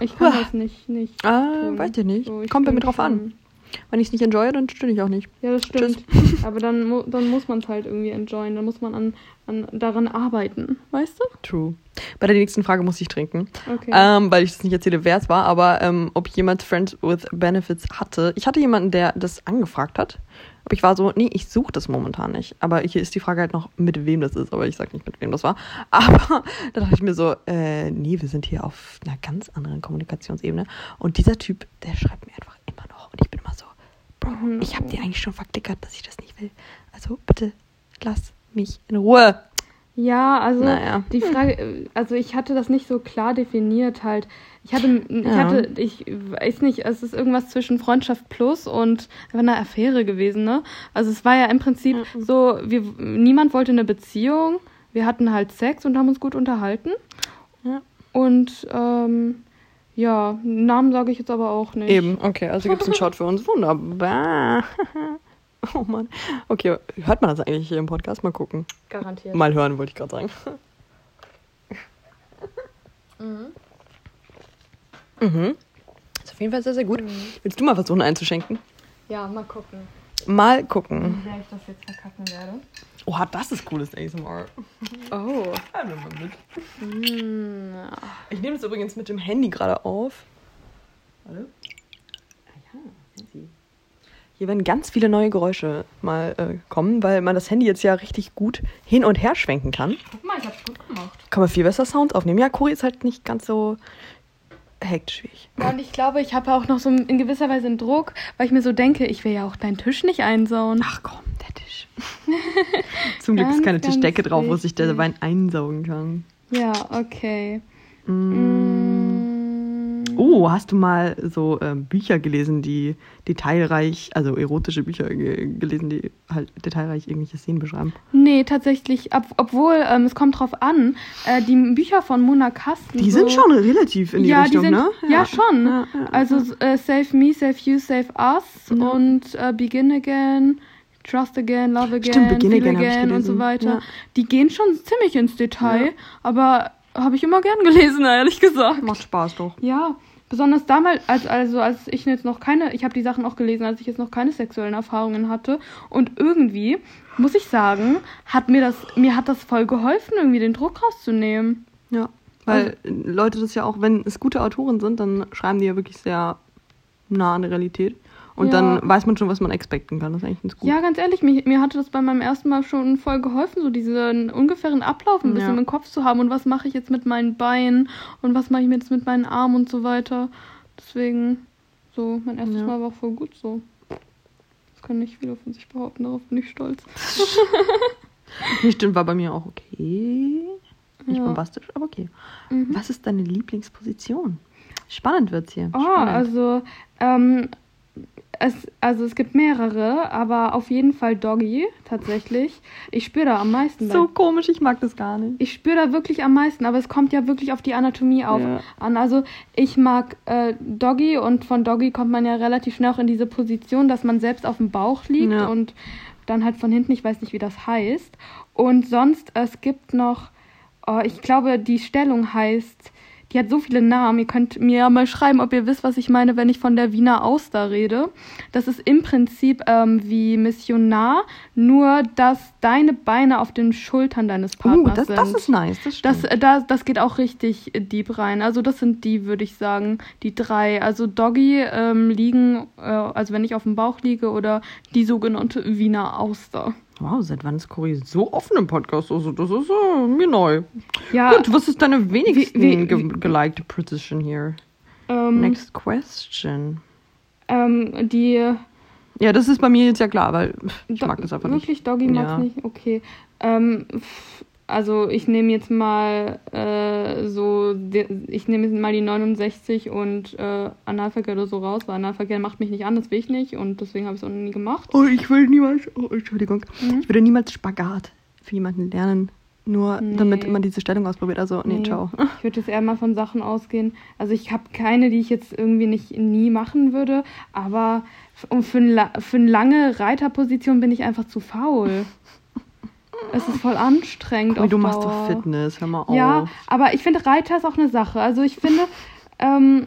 Ich kann das nicht, nicht. Ah, tun. weiß ich nicht. So, ich Kommt bei mir drauf an. Wenn ich es nicht enjoye, dann stöhne ich auch nicht. Ja, das stimmt. Aber dann, dann muss man es halt irgendwie enjoyen, dann muss man an, an daran arbeiten, weißt du? True. Bei der nächsten Frage muss ich trinken. Okay. Ähm, weil ich das nicht erzähle, wer es war, aber ähm, ob jemand Friends with Benefits hatte. Ich hatte jemanden, der das angefragt hat. Aber ich war so, nee, ich suche das momentan nicht. Aber hier ist die Frage halt noch, mit wem das ist. Aber ich sag nicht, mit wem das war. Aber da dachte ich mir so, äh, nee, wir sind hier auf einer ganz anderen Kommunikationsebene. Und dieser Typ, der schreibt mir einfach immer noch. Und ich bin immer so, Bro, Mhm. ich habe dir eigentlich schon verklickert, dass ich das nicht will. Also bitte, lass mich in Ruhe. Ja, also Naja. die Frage, äh, also ich hatte das nicht so klar definiert halt. Ich hatte, ich Ja. hatte, ich weiß nicht, es ist irgendwas zwischen Freundschaft plus und einfach eine Affäre gewesen, ne? Also es war ja im Prinzip Ja. so, wir, niemand wollte eine Beziehung, wir hatten halt Sex und haben uns gut unterhalten. Ja. Und ähm, ja, Namen sage ich jetzt aber auch nicht. Eben, okay, also gibt es einen Shot für uns. Wunderbar. Oh Mann. Okay, hört man das eigentlich hier im Podcast? Mal gucken. Garantiert. Mal hören, wollte ich gerade sagen. Mhm. Ist auf jeden Fall sehr, sehr gut. Willst du mal versuchen einzuschenken? Ja, mal gucken, Mal gucken. wie sehr ich das jetzt verkacken werde. Oha, das ist cooles ASMR. Oh. Ja, nimm mal mit. Hm, ja. Ich nehme es übrigens mit dem Handy gerade auf. Warte. Ah ja, fancy. Hier werden ganz viele neue Geräusche mal äh, kommen, weil man das Handy jetzt ja richtig gut hin und her schwenken kann. Guck mal, ich hab's gut gemacht. Kann man viel besser Sounds aufnehmen. Ja, Cori ist halt nicht ganz so hektisch wie ich. Ja, und ich glaube, ich habe auch noch so in gewisser Weise einen Druck, weil ich mir so denke, ich will ja auch deinen Tisch nicht einsauen. Ach komm, der Tisch. Zum Glück ist Ganz, keine ganz Tischdecke drauf, wo sich der. Wein einsaugen kann. Ja, okay. Mm. Mm. Oh, hast du mal so ähm, Bücher gelesen, die detailreich, also erotische Bücher ge gelesen, die halt detailreich irgendwelche Szenen beschreiben? Nee, tatsächlich, ob, obwohl, ähm, es kommt drauf an, äh, die Bücher von Mona Kasten. Die so, sind schon relativ in die ja, Richtung, die sind, ne? Ja, schon. Ja, ja, also äh, Save Me, Save You, Save Us Ja. und äh, Begin Again, Trust Again, Love Again, Stimmt, Begin Feel Again Again und so weiter. Ja. Die gehen schon ziemlich ins Detail, Ja. aber habe ich immer gern gelesen, ehrlich gesagt. Macht Spaß doch. Ja, besonders damals, als, also als ich jetzt noch keine, ich habe die Sachen auch gelesen, als ich jetzt noch keine sexuellen Erfahrungen hatte. Und irgendwie, muss ich sagen, hat mir das, mir hat das voll geholfen, irgendwie den Druck rauszunehmen. Ja. Weil Leute das ja auch, wenn es gute Autoren sind, dann schreiben die ja wirklich sehr nah an der Realität. Und Ja. dann weiß man schon, was man expecten kann. Das ist eigentlich ganz gut. Ja, ganz ehrlich, mir, mir hatte das bei meinem ersten Mal schon voll geholfen, so diesen ungefähren Ablauf ein bisschen Ja. im Kopf zu haben und was mache ich jetzt mit meinen Beinen und was mache ich jetzt mit meinen Armen und so weiter. Deswegen, so, mein erstes Ja. Mal war voll gut so. Das können nicht viele von sich behaupten, darauf bin ich stolz. Nee, stimmt, war bei mir auch okay. Nicht bombastisch, aber okay. Mhm. Was ist deine Lieblingsposition? Spannend wird's hier. Oh, Spannend. also, ähm, es, also es gibt mehrere, aber auf jeden Fall Doggy, tatsächlich. Ich spüre da am meisten. so bei- komisch, ich mag das gar nicht. ich spüre da wirklich am meisten, aber es kommt ja wirklich auf die Anatomie auf, Ja. an. Also ich mag äh, Doggy und von Doggy kommt man ja relativ schnell auch in diese Position, dass man selbst auf dem Bauch liegt Ja. und dann halt von hinten, ich weiß nicht, wie das heißt. Und sonst, es gibt noch, oh, ich glaube, die Stellung heißt, die hat so viele Namen. Ihr könnt mir ja mal schreiben, ob ihr wisst, was ich meine, wenn ich von der Wiener Auster rede. Das ist im Prinzip ähm, wie Missionar, nur dass deine Beine auf den Schultern deines Uh, Partners das, sind. das ist nice. Das Das, stimmt. äh, das, das geht auch richtig deep rein. Also das sind die, würde ich sagen, die drei. Also Doggy ähm, liegen, äh, also wenn ich auf dem Bauch liege oder die sogenannte Wiener Auster. Wow, seit wann ist Cory so offen im Podcast? Also, das ist äh, mir neu. Ja, Gut, was ist deine wenigsten wie- wie- ge gelikte Position hier? ähm, Next question. ähm, die Ja, das ist bei mir jetzt ja klar, weil ich Do- mag das einfach nicht. Wirklich, Doggy Ja. nicht? Okay. Ähm, also ich nehme jetzt mal äh, so, ich nehme jetzt mal die 69 und äh, Analverkehr oder so raus, weil Analverkehr macht mich nicht an, das will ich nicht und deswegen habe ich es auch nie gemacht. Oh, ich will niemals, oh, Entschuldigung, Mhm. ich würde niemals Spagat für jemanden lernen, nur Nee. damit man diese Stellung ausprobiert. Also, nee, Nee. ciao. Ich würde jetzt eher mal von Sachen ausgehen. Also ich habe keine, die ich jetzt irgendwie nicht nie machen würde, aber um für, ein, für eine lange Reiterposition bin ich einfach zu faul. Es ist voll anstrengend. Auf du machst doch Fitness, hör mal auf. Ja, aber ich finde, Reiter ist auch eine Sache. Also ich finde, ähm,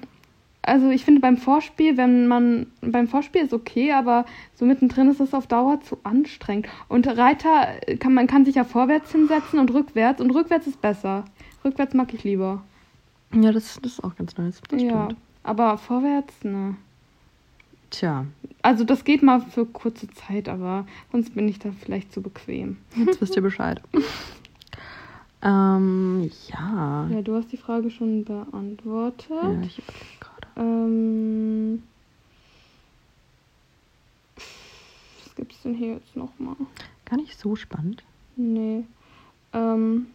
also ich finde beim Vorspiel, wenn man beim Vorspiel ist okay, aber so mittendrin ist es auf Dauer zu anstrengend. Und Reiter kann man kann sich ja vorwärts hinsetzen und rückwärts und rückwärts ist besser. Rückwärts mag ich lieber. Ja, das, das ist auch ganz nice. Das ja, stimmt. aber vorwärts, ne. Tja, Also das geht mal für kurze Zeit, aber sonst bin ich da vielleicht zu bequem. jetzt wisst ihr Bescheid. ähm, ja. Ja, du hast die Frage schon beantwortet. ja ich gerade. Ähm, was gibt's denn hier jetzt nochmal? Gar nicht so spannend. Nee. Ähm,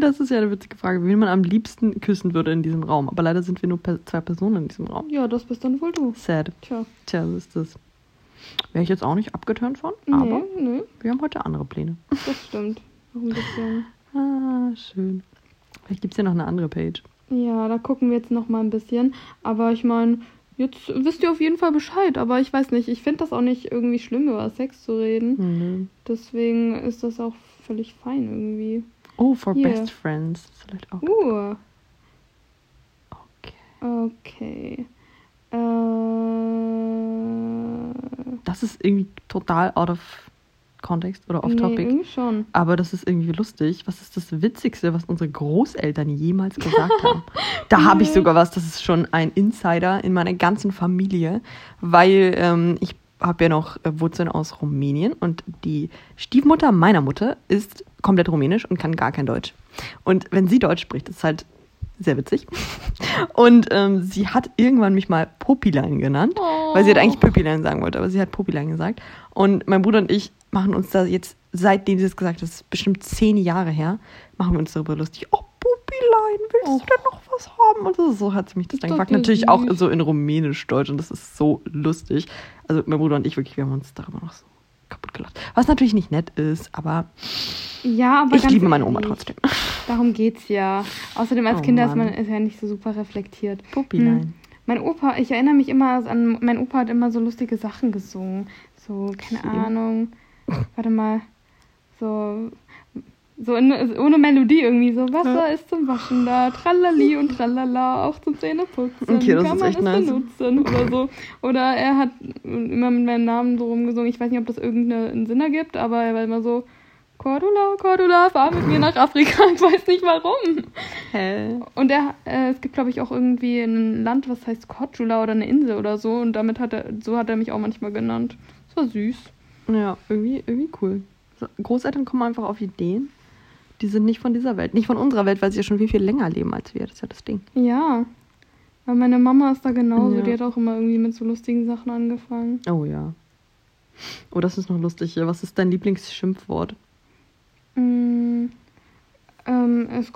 Das ist ja eine witzige Frage, wen man am liebsten küssen würde in diesem Raum. Aber leider sind wir nur per zwei Personen in diesem Raum. ja, das bist dann wohl du. Sad. Tja. Tja, so ist das. Wäre ich jetzt auch nicht abgeturnt von, Nee, aber nee, wir haben heute andere Pläne. das stimmt. Noch ein bisschen. Ah, schön. Vielleicht gibt es ja noch eine andere Page. Ja, da gucken wir jetzt noch mal ein bisschen. Aber ich meine, jetzt wisst ihr auf jeden Fall Bescheid. Aber ich weiß nicht, ich finde das auch nicht irgendwie schlimm, über Sex zu reden. Mhm. Deswegen ist das auch völlig fein irgendwie. Oh, for Hier. best friends. Das ist vielleicht auch. Uh, Okay. okay. Äh, Das ist irgendwie total out of Kontext oder Nee, off-topic. irgendwie schon. Aber das ist irgendwie lustig. Was ist das Witzigste, was unsere Großeltern jemals gesagt haben? Da habe ich sogar was, das ist schon ein Insider in meiner ganzen Familie, weil ähm, ich habe ja noch äh, Wurzeln aus Rumänien und die Stiefmutter meiner Mutter ist komplett rumänisch und kann gar kein Deutsch. Und wenn sie Deutsch spricht, ist halt sehr witzig. Und ähm, sie hat irgendwann mich mal Popilein genannt, weil sie hat eigentlich Pöpilein sagen wollte, aber sie hat Popilein gesagt. Und mein Bruder und ich machen uns da jetzt, seitdem sie es gesagt hat, das ist bestimmt zehn Jahre her, machen wir uns darüber lustig. Oh, Popilein, willst du denn noch was haben? Und so, so hat sie mich das dann Ist doch gefragt. Natürlich auch so in Rumänisch-Deutsch und das ist so lustig. Also mein Bruder und ich wirklich, wir haben uns darüber noch so kaputt gelacht. Was natürlich nicht nett ist, aber Ja, aber ich liebe meine Oma trotzdem. Darum geht's ja. Außerdem als Oh Kinder ist man Mann. ist ja nicht so super reflektiert. Popilein. Hm. Mein Opa, ich erinnere mich immer an, mein Opa hat immer so lustige Sachen gesungen. So, keine. Ahnung. Warte mal. So, so in, ohne Melodie irgendwie. So, Wasser ist zum Waschen da, tralali und tralala, auch zum Zähneputzen. Okay, das Kann ist man echt es nice. benutzen oder so. Oder er hat immer mit meinem Namen so rumgesungen. Ich weiß nicht, ob das irgendeinen Sinn ergibt, aber er war immer so, Cordula, Cordula, fahr mit mir nach Afrika. Ich weiß nicht warum. Hä? Und er, äh, es gibt, glaube ich, auch irgendwie ein Land, was heißt Cordula oder eine Insel oder so. Und damit hat er, so hat er mich auch manchmal genannt. Das war süß. Ja, irgendwie, irgendwie cool. Großeltern kommen einfach auf Ideen. Die sind nicht von dieser Welt. Nicht von unserer Welt, weil sie ja schon viel, viel länger leben als wir. Das ist ja das Ding. Ja. Aber meine Mama ist da genauso. Ja. Die hat auch immer irgendwie mit so lustigen Sachen angefangen. Oh ja. Oh, das ist noch lustig. Was ist dein Lieblingsschimpfwort? Mm, ähm, es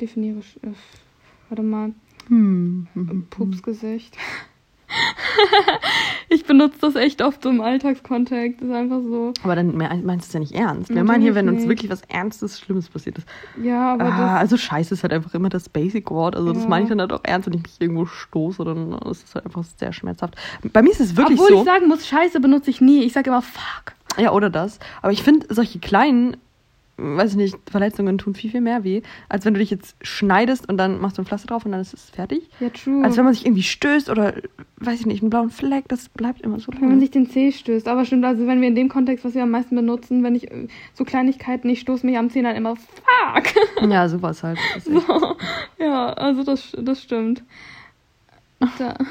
definiere. ich- äh, Warte mal. Hm. Pupsgesicht. ich benutze das echt oft im Alltagskontext. Das ist einfach so. Aber dann me- meinst du es ja nicht ernst. Wir meinen hier, wenn uns wirklich was Ernstes, Schlimmes passiert ist. Ja, aber Ah, das. also Scheiße ist halt einfach immer das Basic-Wort. Also das Ja. meine ich dann halt auch ernst, wenn ich mich irgendwo stoße, dann ist es halt einfach sehr schmerzhaft. Bei mir ist es wirklich Obwohl so. ich sagen muss, Scheiße benutze ich nie. Ich sage immer Fuck. Ja, oder das. Aber ich finde, solche kleinen, weiß ich nicht, Verletzungen tun viel, viel mehr weh, als wenn du dich jetzt schneidest und dann machst du ein Pflaster drauf und dann ist es fertig. Ja, true. Als wenn man sich irgendwie stößt oder, weiß ich nicht, einen blauen Fleck, das bleibt immer so Wenn man lange. sich den Zeh stößt. Aber stimmt, also wenn wir in dem Kontext, was wir am meisten benutzen, wenn ich äh, so Kleinigkeiten, ich stoße mich am Zeh dann immer Fuck. Ja, sowas halt. So. Ja, also das, das stimmt. Da.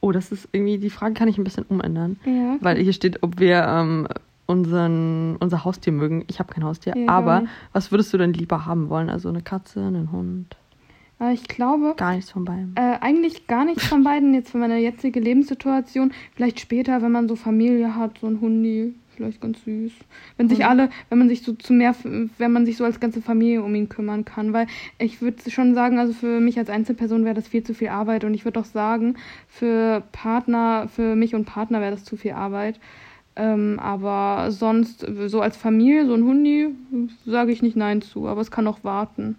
Oh, das ist irgendwie, die Frage kann ich ein bisschen umändern. Ja. Weil hier steht, ob wir ähm, unseren, unser Haustier mögen. Ich habe kein Haustier, Ja, aber was würdest du denn lieber haben wollen? Also eine Katze, einen Hund? Aber ich glaube, Gar nichts von beiden. äh, eigentlich gar nichts von beiden jetzt für meine jetzige Lebenssituation. Vielleicht später, wenn man so Familie hat, so ein Hundi, vielleicht ganz süß. Wenn sich alle, wenn man sich so zu mehr, wenn man sich so als ganze Familie um ihn kümmern kann. Weil ich würde schon sagen, also für mich als Einzelperson wäre das viel zu viel Arbeit. Und ich würde auch sagen, für Partner, für mich und Partner wäre das zu viel Arbeit. Ähm, aber sonst, so als Familie, so ein Hundi, sage ich nicht Nein zu. Aber es kann auch warten.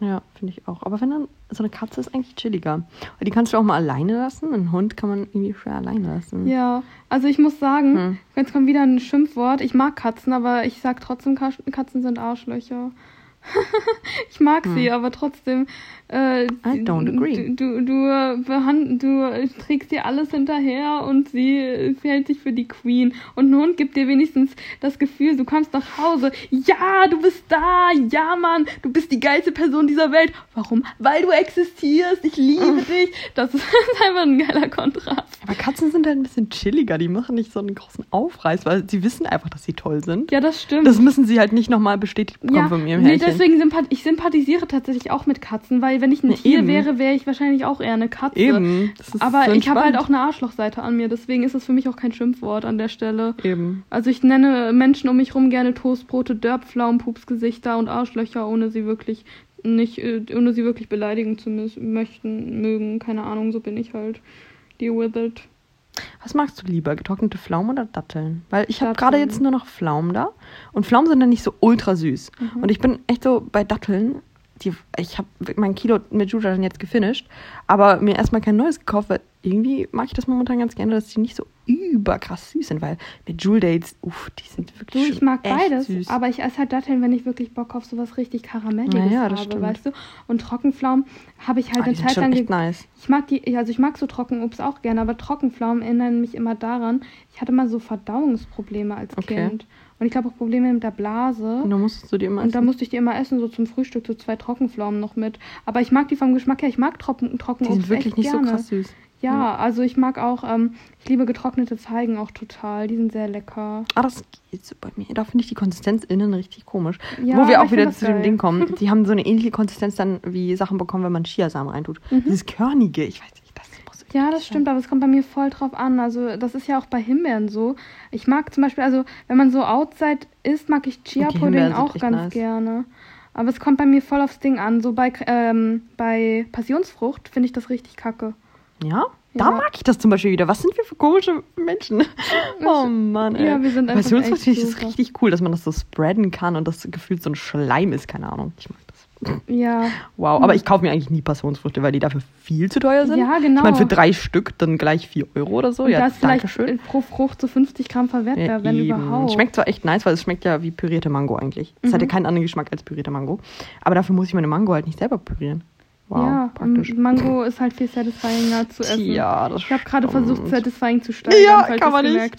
Ja, finde ich auch. Aber wenn dann, so eine Katze ist eigentlich chilliger. Weil die kannst du auch mal alleine lassen. Einen Hund kann man irgendwie schwer alleine lassen. Ja, also ich muss sagen, Hm. jetzt kommt wieder ein Schimpfwort. Ich mag Katzen, aber ich sag trotzdem, Ka- Katzen sind Arschlöcher. ich mag sie, aber trotzdem. Äh, I don't agree. Du, du, behand, du trägst dir alles hinterher und sie hält sich für die Queen. Und ein Hund gibt dir wenigstens das Gefühl, du kommst nach Hause. Ja, du bist da. Ja, Mann, du bist die geilste Person dieser Welt. Warum? Weil du existierst. Ich liebe dich. Das ist einfach ein geiler Kontrast. Aber Katzen sind halt ein bisschen chilliger. Die machen nicht so einen großen Aufreiß, weil sie wissen einfach, dass sie toll sind. Ja, das stimmt. Das müssen sie halt nicht nochmal bestätigt bekommen ja, von ihrem nee. Deswegen sympath ich sympathisiere tatsächlich auch mit Katzen, weil wenn ich ein Tier eben. wäre, wäre ich wahrscheinlich auch eher eine Katze. Eben. Aber so ich habe halt auch eine Arschlochseite an mir, deswegen ist es für mich auch kein Schimpfwort an der Stelle. Eben. Also ich nenne Menschen um mich rum gerne Toastbrote, Dörpflaumen, Pupsgesichter und Arschlöcher, ohne sie wirklich nicht, äh, ohne sie wirklich beleidigen zu müssen, möchten, mögen, keine Ahnung, so bin ich halt. Deal with it. Was magst du lieber, getrocknete Pflaumen oder Datteln? Weil ich habe gerade jetzt nur noch Pflaumen da. Und Pflaumen sind dann nicht so ultra süß. Mhm. Und ich bin echt so bei Datteln. Die, ich habe mein Kilo mit Judah dann jetzt gefinisht, aber mir erstmal kein neues gekauft, weil irgendwie mag ich das momentan ganz gerne, dass die nicht so überkrass süß sind, weil mit Jewel Dates, uff, die sind Du, wirklich ich schon mag beides, süß. aber ich esse halt Datteln, wenn ich wirklich Bock auf sowas richtig Karamelliges Ja, ja, das habe, stimmt. weißt du? Und Trockenpflaumen habe ich halt die eine Zeit lang echt nice. Ich mag die, also ich mag so Trockenobst auch gerne, aber Trockenpflaumen erinnern mich immer daran, ich hatte mal so Verdauungsprobleme als Okay. Kind. Und ich glaube auch Probleme mit der Blase. Und dann musstest du dir immer Und da essen. musste ich die immer essen, so zum Frühstück, so zwei Trockenpflaumen noch mit. Aber ich mag die vom Geschmack her, ich mag Trocken, Trockenobst die sind wirklich nicht gerne. so krass süß. Ja, also ich mag auch, ähm, ich liebe getrocknete Zeigen auch total. Die sind sehr lecker. Ah, das geht so bei mir. Da finde ich die Konsistenz innen richtig komisch. Ja, Wo wir auch wieder zu dem geil. Ding kommen. Die haben so eine ähnliche Konsistenz dann, wie Sachen bekommen, wenn man Chiasamen reintut. Mhm. Dieses Körnige, ich weiß Ja, das stimmt, aber es kommt bei mir voll drauf an. Also, das ist ja auch bei Himbeeren so. Ich mag zum Beispiel, also, wenn man so outside isst, mag ich Chia-Pudding auch ganz nice. gerne. Aber es kommt bei mir voll aufs Ding an. So bei, ähm, bei Passionsfrucht finde ich das richtig kacke. Ja? Da Ja. mag ich das zum Beispiel wieder. Was sind wir für komische Menschen? Oh Mann, ey. Ja, wir sind einfach Passionsfrucht finde ich das richtig cool, dass man das so spreaden kann und das gefühlt so ein Schleim ist. Keine Ahnung. Ich mag das. Ja. Wow, aber ich kaufe mir eigentlich nie Passionsfrüchte, weil die dafür viel zu teuer sind. Ja, genau. Ich meine, für drei Stück dann gleich vier Euro oder so. Und ja, da ist vielleicht danke schön. pro Frucht so 50 Gramm verwertbar, Ja, wenn eben. überhaupt. Schmeckt zwar echt nice, weil es schmeckt ja wie pürierte Mango eigentlich. Es Mhm. hat ja keinen anderen Geschmack als pürierte Mango. Aber dafür muss ich meine Mango halt nicht selber pürieren. Wow, ja, praktisch. Mango ist halt viel satisfyinger zu essen. Ja, das Ich habe gerade versucht, satisfying zu steigern, Ja, falls kann man nicht.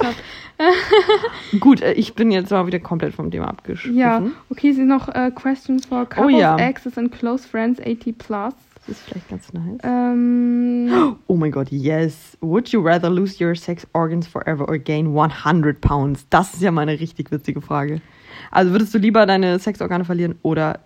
Gut, äh, ich bin jetzt mal wieder komplett vom Thema abgeschwiffen. Ja, okay, sind noch äh, Questions for Oh couples, ja. exes and close friends 80 plus. Das ist vielleicht ganz nice. Ähm, Oh mein Gott, yes. Would you rather lose your sex organs forever or gain 100 pounds? Das ist ja mal eine richtig witzige Frage. Also würdest du lieber deine Sexorgane verlieren oder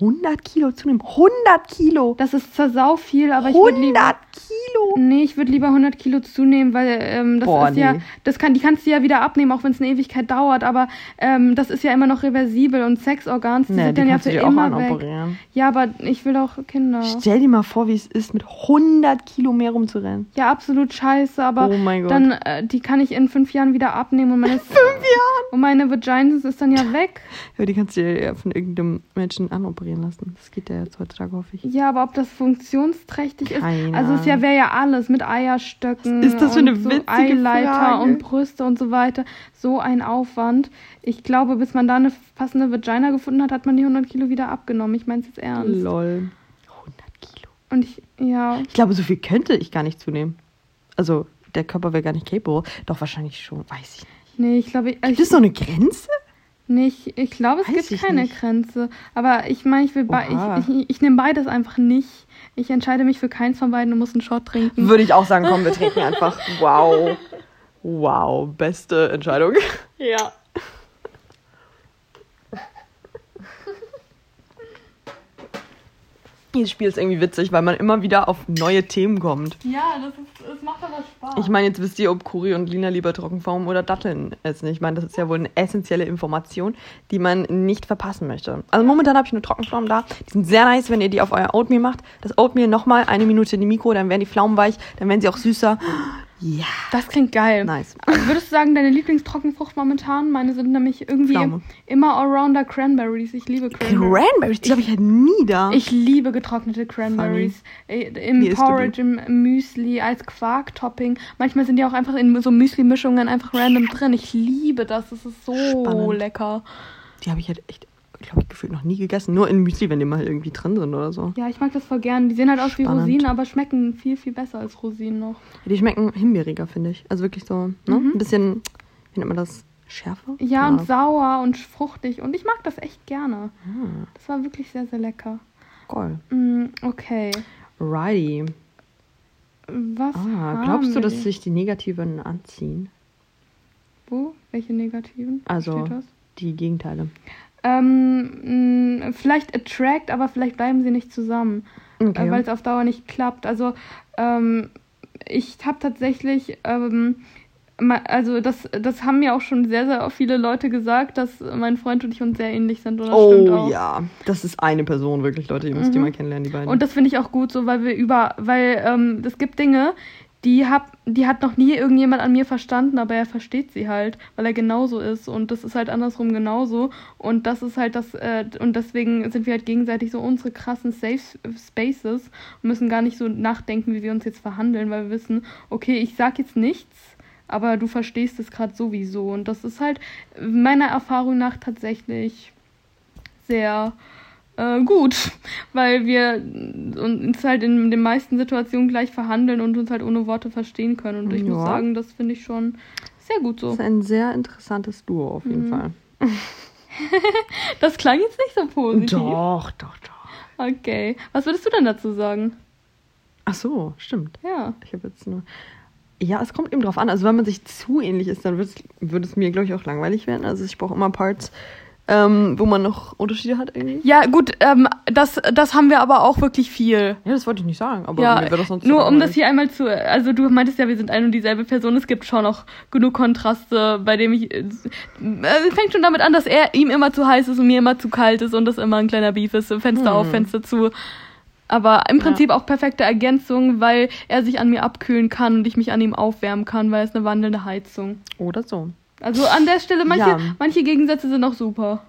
100 Kilo zunehmen? 100 Kilo! das ist zwar sau viel, aber ich würde 100 lieber. Kilo! Nee, ich würde lieber 100 Kilo zunehmen, weil ähm, das Boah, ist ja, nee. das kann, die kannst du ja wieder abnehmen, auch wenn es eine Ewigkeit dauert, aber ähm, das ist ja immer noch reversibel und Sexorgans, die Nee, sind die dann ja für immer weg. Ja, aber ich will auch Kinder. Stell dir mal vor, wie es ist, mit 100 Kilo mehr rumzurennen. Ja, absolut scheiße, aber Oh mein Gott. dann, äh, die kann ich in fünf Jahren wieder abnehmen und meine, Fünf Jahren! und meine Vagina ist dann ja weg. Ja, die kannst du ja von irgendeinem Menschen anoperieren lassen. Das geht ja jetzt heutzutage, hoffe ich. Ja, aber ob das funktionsträchtig ist, Keine also es ja wäre ja alles mit Eierstöcken Was ist das für eine so witzige Eileiter Frage? und Brüste und so weiter. So ein Aufwand. Ich glaube, bis man da eine passende Vagina gefunden hat, hat man die 100 Kilo wieder abgenommen. Ich meine es jetzt ernst. Lol. 100 Kilo. Und ich, ja, Ich glaube, so viel könnte ich gar nicht zunehmen. Also, der Körper wäre gar nicht capable. Doch, wahrscheinlich schon. Weiß ich nicht. nee, ich glaube, ich, Gibt es so eine Grenze? Nicht. Ich glaube, es Weiß gibt keine nicht. Grenze. Aber ich meine, ich will ich, ich, ich nehme beides einfach nicht. Ich entscheide mich für keins von beiden und muss einen Shot trinken. Würde ich auch sagen, komm, wir trinken einfach. Wow. Wow, beste Entscheidung. Ja. Dieses Spiel ist irgendwie witzig, weil man immer wieder auf neue Themen kommt. Ja, das, ist, das macht aber Spaß. Ich meine, jetzt wisst ihr, ob Kuri und Lina lieber Trockenpflaumen oder Datteln essen. Ich meine, das ist ja wohl eine essentielle Information, die man nicht verpassen möchte. Also momentan habe ich nur Trockenpflaumen da. Die sind sehr nice, wenn ihr die auf euer Oatmeal macht. Das Oatmeal nochmal eine Minute in die Mikro, dann werden die Pflaumen weich, dann werden sie auch süßer. Ja, Das klingt geil. nice. Also Würdest du sagen, deine Lieblingstrockenfrucht momentan? Meine sind nämlich irgendwie Pflaume. immer Allrounder Cranberries. Ich liebe Cranberries. Cranberries, die habe ich halt nie da. Ich liebe getrocknete Cranberries. Äh, Im die? Porridge, im Müsli, als Quark-Topping. Manchmal sind die auch einfach in so Müsli-Mischungen einfach random drin. Ich liebe das. Das ist so Spannend. lecker. Die habe ich halt echt, glaube ich, gefühlt noch nie gegessen. Nur in Müsli, wenn die mal irgendwie drin sind oder so. Ja, ich mag das voll gern. Die sehen halt aus wie Spannend. Rosinen, aber schmecken viel, viel besser als Rosinen noch. Die schmecken himbeeriger, finde ich. Also wirklich so, ne? Mhm. Ein bisschen, wie nennt man das? Schärfer? Ja, und sauer und fruchtig. Und ich mag das echt gerne. Ah, Das war wirklich sehr, sehr lecker. cool. Mm, okay. Righty. Was Ah, glaubst du, dass sich die Negativen anziehen? Wo? Welche negativen? Also-? Die Gegenteile. Ähm, mh, vielleicht attract, aber vielleicht bleiben sie nicht zusammen, Okay. äh, weil es auf Dauer nicht klappt. Also ähm, ich habe tatsächlich, ähm, also das, das haben mir auch schon sehr, sehr viele Leute gesagt, dass mein Freund und ich uns sehr ähnlich sind. Und das stimmt oh auch. ja, das ist eine Person wirklich, Leute. Ihr müsst die Mhm. mal kennenlernen, die beiden. Und das finde ich auch gut so, weil wir über, weil ähm, es gibt Dinge, die, hab, die hat noch nie irgendjemand an mir verstanden, aber er versteht sie halt, weil er genauso ist. Und das ist halt andersrum genauso. Und das ist halt das, äh, und deswegen sind wir halt gegenseitig so unsere krassen Safe Spaces und müssen gar nicht so nachdenken, wie wir uns jetzt verhandeln, weil wir wissen, okay, ich sag jetzt nichts, aber du verstehst es gerade sowieso. Und das ist halt meiner Erfahrung nach tatsächlich sehr äh, gut, weil wir uns halt in den meisten Situationen gleich verhandeln und uns halt ohne Worte verstehen können. Und ich Ja. muss sagen, das finde ich schon sehr gut Das so. ist ein sehr interessantes Duo auf jeden Mhm. Fall. Das klang jetzt nicht so positiv. Doch, doch, doch. Okay. Was würdest du denn dazu sagen? Ach so, stimmt. Ja. Ich habe jetzt nur. Ja, es kommt eben drauf an. Also wenn man sich zu ähnlich ist, dann würde es mir, glaube ich, auch langweilig werden. Also ich brauche immer Parts, ähm, wo man noch Unterschiede hat irgendwie. Ja, gut, ähm, das, das haben wir aber auch wirklich viel. Ja, das wollte ich nicht sagen, aber ja, mir wäre das sonst nur um das hier einmal zu, also du meintest ja, wir sind eine und dieselbe Person. Es gibt schon noch genug Kontraste, bei dem ich, äh, es fängt schon damit an, dass er ihm immer zu heiß ist und mir immer zu kalt ist und das immer ein kleiner Beef ist, Fenster Hm. auf, Fenster zu. Aber im Ja. Prinzip auch perfekte Ergänzung, weil er sich an mir abkühlen kann und ich mich an ihm aufwärmen kann, weil ist eine wandelnde Heizung. Oder so. Also an der Stelle, manche, Ja. manche Gegensätze sind auch super.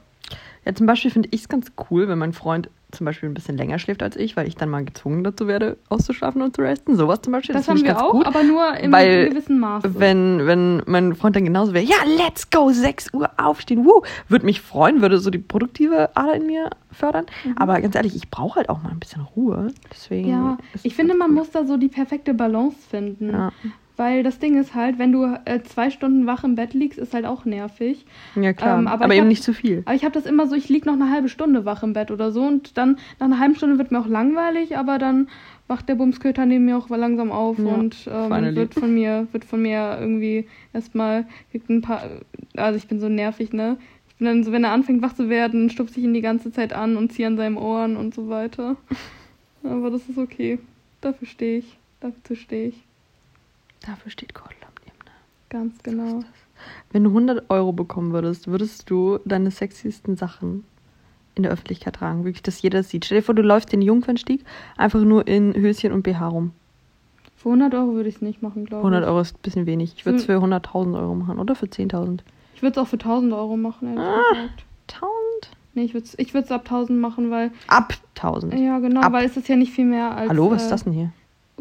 Ja, zum Beispiel finde ich es ganz cool, wenn mein Freund zum Beispiel ein bisschen länger schläft als ich, weil ich dann mal gezwungen dazu werde, auszuschlafen und zu resten. Sowas zum Beispiel. Das, finde haben wir auch, gut. aber nur im weil gewissen Maße. Wenn, wenn mein Freund dann genauso wäre, ja, let's go, 6 Uhr aufstehen, wuh, würde mich freuen, würde so die produktive Ader in mir fördern. Aber ganz ehrlich, ich brauche halt auch mal ein bisschen Ruhe. Deswegen. Ja, ich finde, man cool. muss da so die perfekte Balance finden. Ja. Weil das Ding ist halt, wenn du äh, zwei Stunden wach im Bett liegst, ist halt auch nervig. Ja, klar. Ähm, aber aber eben hab- nicht zu viel. Aber ich habe das immer so, ich lieg noch eine halbe Stunde wach im Bett oder so und dann nach einer halben Stunde wird mir auch langweilig, aber dann wacht der Bumsköter neben mir auch langsam auf Ja, und ähm, wird von mir, wird von mir irgendwie erstmal kriegt ein paar, also ich bin so nervig, ne? Ich bin dann so, wenn er anfängt wach zu werden, stupse ich ihn die ganze Zeit an und ziehe an seinen Ohren und so weiter. Aber das ist okay. Dafür stehe ich. Dazu stehe ich. Dafür steht Gott am Leben. Ne? Ganz genau. Wenn du 100 Euro bekommen würdest, würdest du deine sexiesten Sachen in der Öffentlichkeit tragen? Wirklich, dass jeder das sieht. Stell dir vor, du läufst den Jungfernstieg einfach nur in Höschen und BH rum. Für 100 Euro würde ich es nicht machen, glaube ich. 100 Euro ist ein bisschen wenig. Ich würde es für 100.000 Euro machen oder für 10.000. Ich würde es auch für 1000 Euro machen, ehrlich Ah. gesagt. 1000? Nee, ich würde es ich würd's ab 1000 machen, weil. Ab 1000. Ja, genau, Ab- weil es ist ja nicht viel mehr als. Hallo, was äh, ist das denn hier?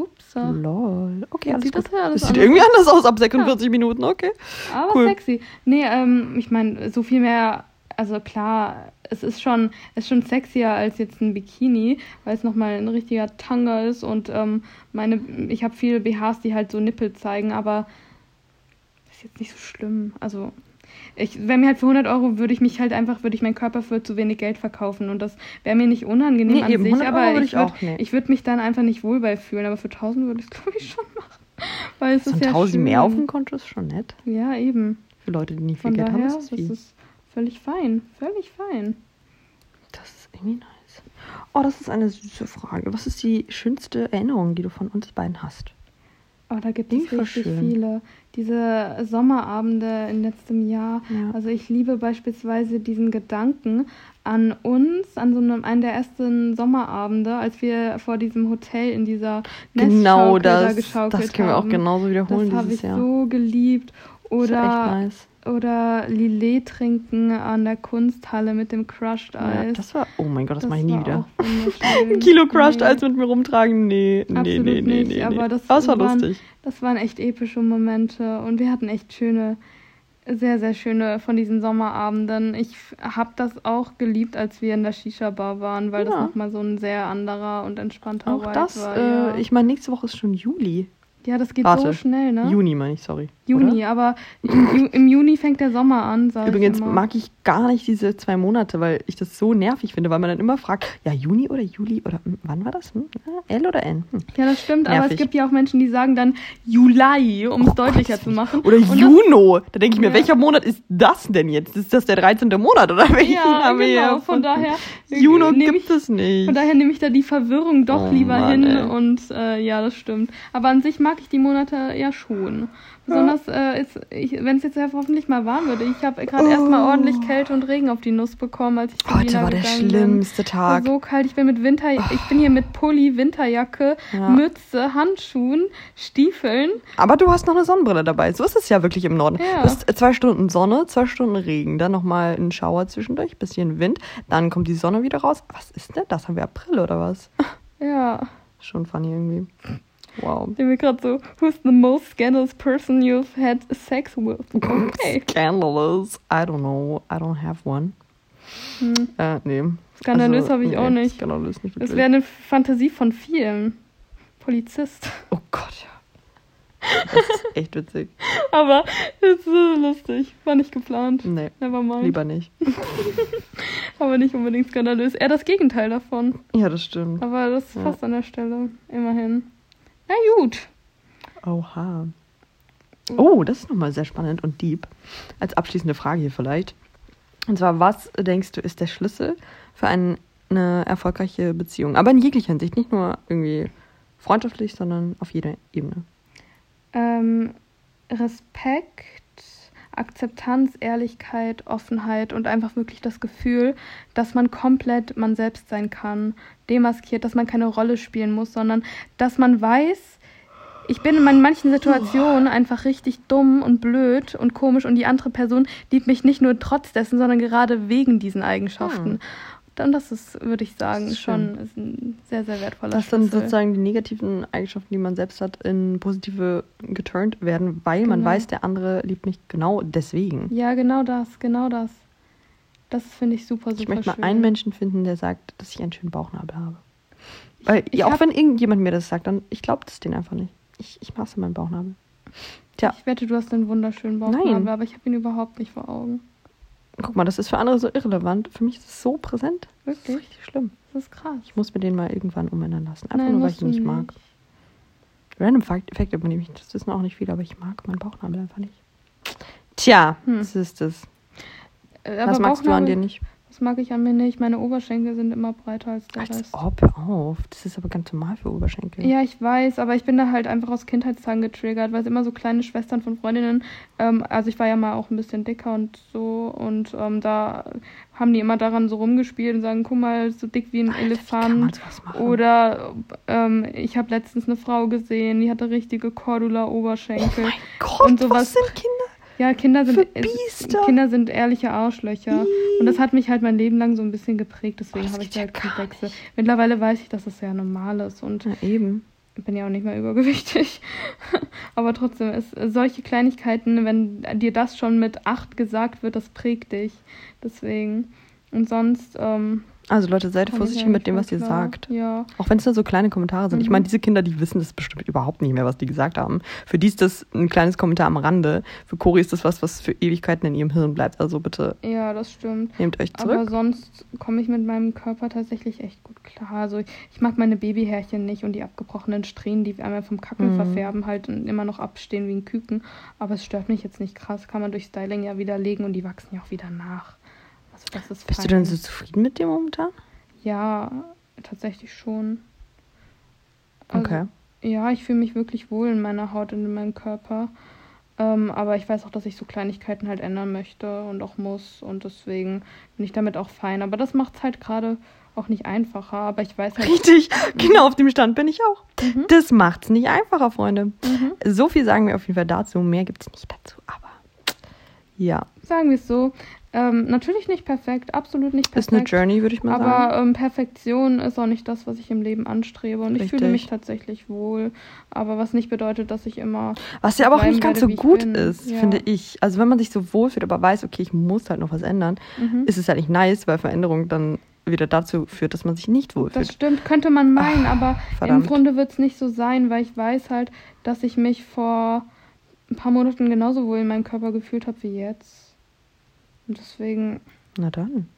Ups. Lol. Okay, alles sieht gut. das ja alles sieht anders irgendwie anders aus ab 46 Minuten, okay. Aber Cool. sexy. Nee, ähm, ich meine, so viel mehr. Also klar, es ist schon, es ist schon sexier als jetzt ein Bikini, weil es nochmal ein richtiger Tanga ist und ähm, meine, ich habe viele BHs, die halt so Nippel zeigen, aber ist jetzt nicht so schlimm. Also ich, wenn mir halt für 100 Euro würde ich mich halt einfach, würde ich meinen Körper für zu wenig Geld verkaufen und das wäre mir nicht unangenehm Nee, an eben, sich, 100 Euro aber würde ich würde ich würd mich dann einfach nicht wohl bei fühlen, aber für 1000 würde ich es glaube ich schon machen, weil es So ist ja 1000 schön. mehr auf dem Konto ist schon nett. Ja, eben. Für Leute, die nicht viel Von Geld daher, haben, ist das das viel. ist völlig fein. Völlig fein. Das ist irgendwie nice. Oh, das ist eine süße Frage. Was ist die schönste Erinnerung, die du von uns beiden hast? Oh, da gibt es richtig schön. viele. Diese Sommerabende in letztem Jahr. Ja. Also ich liebe beispielsweise diesen Gedanken an uns, an so einem, einen der ersten Sommerabende, als wir vor diesem Hotel in dieser Genau Nestschaukel da das. geschaukelt Das können wir auch genauso wiederholen Das habe dieses ich Jahr. so geliebt. das ist echt Oder, nice. Oder Lillet trinken an der Kunsthalle mit dem Crushed Ja, Eis. das war, oh mein Gott, das, mache ich nie wieder. Ein Kilo Crushed. Eis mit mir rumtragen? Nee, nee, Absolut nee, nee, nicht, nee. aber nee. das es war waren- lustig. Das waren echt epische Momente und wir hatten echt schöne, sehr, sehr schöne von diesen Sommerabenden. Ich habe das auch geliebt, als wir in der Shisha-Bar waren, weil das Ja. nochmal so ein sehr anderer und entspannter Auch Vibe das, war. äh, ja. ich meine, nächste Woche ist schon Juli. Ja, das geht Warte, so schnell, ne? Juni meine ich, sorry. Juni, Oder? aber im, im Juni fängt der Sommer an, sag Übrigens ich mag ich gar nicht diese zwei Monate, weil ich das so nervig finde, weil man dann immer fragt, ja, Juni oder Juli oder wann war das? Hm? äh, L oder N? Hm. Ja, das stimmt, aber es Nervig. gibt ja auch Menschen, die sagen dann Juli, um es Oh deutlicher Gott, zu machen. Oder Und Juno. Da denke ich mir, Ja. welcher Monat ist das denn jetzt? Ist das der 13. Monat oder welchen Ja, haben wir genau, von daher Juno nehme gibt es nicht. Von daher nehme ich da die Verwirrung doch Oh lieber Mann, hin ey. und äh, ja, das stimmt. Aber an sich mag mag ich die Monate ja schon. Besonders, äh, wenn es jetzt hoffentlich mal warm wird. Ich habe gerade Oh. erstmal ordentlich Kälte und Regen auf die Nuss bekommen, als ich Heute war der bin. schlimmste war Tag. so kalt. Ich bin mit Winter, ich bin hier mit Pulli, Winterjacke, Ja. Mütze, Handschuhen, Stiefeln. Aber du hast noch eine Sonnenbrille dabei. So ist es ja wirklich im Norden. Ja. Du hast zwei Stunden Sonne, zwei Stunden Regen, dann nochmal ein Schauer zwischendurch, bisschen Wind, dann kommt die Sonne wieder raus. Was ist denn das? Haben wir April oder was? Ja, Schon funny irgendwie. Wow. ich bin gerade so, who's the most scandalous person you've had sex with? Okay. Scandalous. I don't know. I don't have one. Hm. Äh, nee. Skandalös Also, habe ich nee, auch nicht. Skandalös nicht Das wirklich. wäre eine Fantasie von vielen. Polizist. oh Gott, ja. Das ist echt witzig. Aber es ist so lustig. War nicht geplant. Nee, Never mind. lieber nicht. Aber nicht unbedingt skandalös. Eher das Gegenteil davon. Ja, das stimmt. Aber das ist Ja. fast an der Stelle. Immerhin. Na gut. Oha. Oh, das ist nochmal sehr spannend und deep. Als abschließende Frage hier vielleicht. Und zwar, was denkst du, ist der Schlüssel für ein, eine erfolgreiche Beziehung? Aber in jeglicher Hinsicht, nicht nur irgendwie freundschaftlich, sondern auf jeder Ebene. Ähm, Respekt, Akzeptanz, Ehrlichkeit, Offenheit und einfach wirklich das Gefühl, dass man komplett man selbst sein kann, demaskiert, dass man keine Rolle spielen muss, sondern dass man weiß, ich bin in man- manchen Situationen einfach richtig dumm und blöd und komisch und die andere Person liebt mich nicht nur trotz dessen, sondern gerade wegen diesen Eigenschaften. Hm. Dann das ist, würde ich sagen, Das schon ein sehr, sehr wertvoller Dass dann Schlüssel. sozusagen die negativen Eigenschaften, die man selbst hat, in positive geturnt werden, weil man Genau. weiß, der andere liebt mich genau deswegen. Ja, genau das, genau das. Das finde ich super, super Ich möchte mal schön. einen Menschen finden, der sagt, dass ich einen schönen Bauchnabel habe. Weil, ich ja, auch wenn irgendjemand mir das sagt, dann ich glaube das denen einfach nicht. Ich, ich hasse meinen Bauchnabel. Tja, Ich wette, du hast einen wunderschönen Bauchnabel, Nein. aber ich habe ihn überhaupt nicht vor Augen. guck mal, das ist für andere so irrelevant. Für mich ist es so präsent. Das ist Wirklich? richtig schlimm. Das ist krass. Ich muss mir den mal irgendwann umändern lassen. Einfach Nein, nur, weil ich ihn nicht mag. Random Fact, Fact über mich, das wissen auch nicht viele, aber ich mag meinen Bauchnabel einfach nicht. Tja, Hm. das ist es. Äh, Was aber magst du an dir nicht? Das mag ich an mir nicht. Meine Oberschenkel sind immer breiter als der Als Rest. ob, hör auf. Das ist aber ganz normal für Oberschenkel. Ja, ich weiß, aber ich bin da halt einfach aus Kindheitstagen getriggert, weil es immer so kleine Schwestern von Freundinnen, ähm, also ich war ja mal auch ein bisschen dicker und so und ähm, da haben die immer daran so rumgespielt und sagen, guck mal, so dick wie ein Alter, wie kann man Elefant. Oder ähm, ich habe letztens eine Frau gesehen, die hatte richtige oh Cordula-Oberschenkel. mein Gott, und sowas- was sind Kinder? Ja, Kinder sind, Für äh, Biester. Kinder sind ehrliche Arschlöcher. Und das hat mich halt mein Leben lang so ein bisschen geprägt, deswegen das habe ich ja da halt gar Komplexe. Mittlerweile weiß ich, dass das ja normal ist und Na eben. ich bin ja auch nicht mehr übergewichtig. Aber trotzdem, ist solche Kleinigkeiten, wenn dir das schon mit acht gesagt wird, das prägt dich. Deswegen. Und sonst. Ähm, Also Leute, seid ich vorsichtig mit dem, was ihr klar. sagt. Ja. Auch wenn es nur so kleine Kommentare sind. Ich Mhm. meine, diese Kinder, die wissen das bestimmt überhaupt nicht mehr, was die gesagt haben. Für die ist das ein kleines Kommentar am Rande. Für Cori ist das was, was für Ewigkeiten in ihrem Hirn bleibt. Also bitte ja, das stimmt. nehmt euch Aber zurück. sonst komme ich mit meinem Körper tatsächlich echt gut klar. Also ich, ich mag meine Babyhärchen nicht und die abgebrochenen Strähnen, die einmal vom Kacken Mhm. verfärben, halt und immer noch abstehen wie ein Küken. Aber es stört mich jetzt nicht krass. Kann man durch Styling ja widerlegen und die wachsen ja auch wieder nach. Also das ist Bist du denn so zufrieden mit dir momentan? Ja, tatsächlich schon. Also, Okay. Ja, ich fühle mich wirklich wohl in meiner Haut und in meinem Körper. Ähm, aber ich weiß auch, dass ich so Kleinigkeiten halt ändern möchte und auch muss. Und deswegen bin ich damit auch fein. Aber das macht es halt gerade auch nicht einfacher. Aber ich weiß halt. Richtig, genau auf dem Stand bin ich auch. Mhm. Das macht's nicht einfacher, Freunde. Mhm. So viel sagen wir auf jeden Fall dazu. Mehr gibt's nicht dazu, ja, Sagen wir es so. Ähm, natürlich nicht perfekt, absolut nicht ist eine perfekt. Journey, würde ich mal sagen. Aber ähm, Perfektion ist auch nicht das, was ich im Leben anstrebe. Und ich fühle Richtig. mich tatsächlich wohl. Aber was nicht bedeutet, dass ich immer Was ja aber auch nicht ganz werde, so gut ist, Ja. finde ich. Also wenn man sich so wohlfühlt, aber weiß, okay, ich muss halt noch was ändern, Mhm. ist es halt nicht nice, weil Veränderung dann wieder dazu führt, dass man sich nicht Das wohlfühlt. stimmt, könnte man meinen, Ah, aber verdammt. im Grunde wird es nicht so sein, weil ich weiß halt, dass ich mich vor ein paar Monaten genauso wohl in meinem Körper gefühlt habe wie jetzt. Und deswegen, Na dann.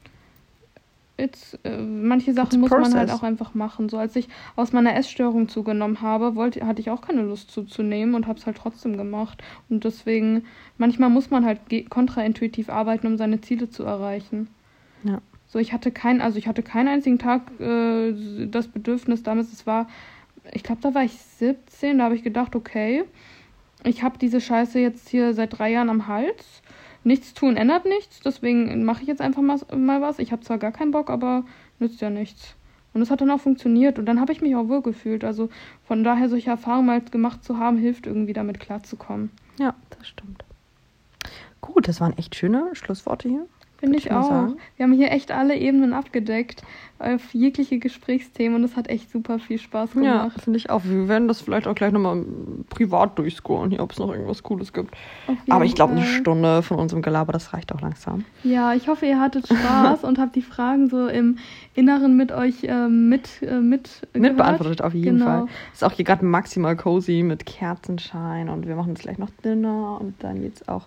it's, äh, manche It's Sachen muss man halt auch einfach machen. So als ich aus meiner Essstörung zugenommen habe, wollte, hatte ich auch keine Lust zuzunehmen und habe es halt trotzdem gemacht. Und deswegen, manchmal muss man halt kontraintuitiv arbeiten, um seine Ziele zu erreichen. Ja. So, ich hatte keinen, also ich hatte keinen einzigen Tag äh, das Bedürfnis damals, es war ich glaube, da war ich 17, da habe ich gedacht, okay, ich habe diese Scheiße jetzt hier seit drei Jahren am Hals. Nichts tun ändert nichts, deswegen mache ich jetzt einfach mal, was. Ich habe zwar gar keinen Bock, aber nützt ja nichts. Und es hat dann auch funktioniert und dann habe ich mich auch wohl gefühlt. Also von daher solche Erfahrungen mal gemacht zu haben, hilft irgendwie damit klarzukommen. Ja, das stimmt. Gut, das waren echt schöne Schlussworte hier. Finde ich auch. sagen. Wir haben hier echt alle Ebenen abgedeckt auf jegliche Gesprächsthemen und es hat echt super viel Spaß Ja, gemacht. finde ich auch. Wir werden das vielleicht auch gleich nochmal privat durchscoren, hier, ob es noch irgendwas Cooles gibt. Aber ich glaube, eine. Stunde von unserem Gelaber, das reicht auch langsam. Ja, ich hoffe, ihr hattet Spaß und habt die Fragen so im Inneren mit euch ähm, mit, äh, mit. Mitbeantwortet auf jeden Genau. Fall. Ist auch hier gerade maximal cozy mit Kerzenschein und wir machen jetzt gleich noch Dinner und dann geht's auch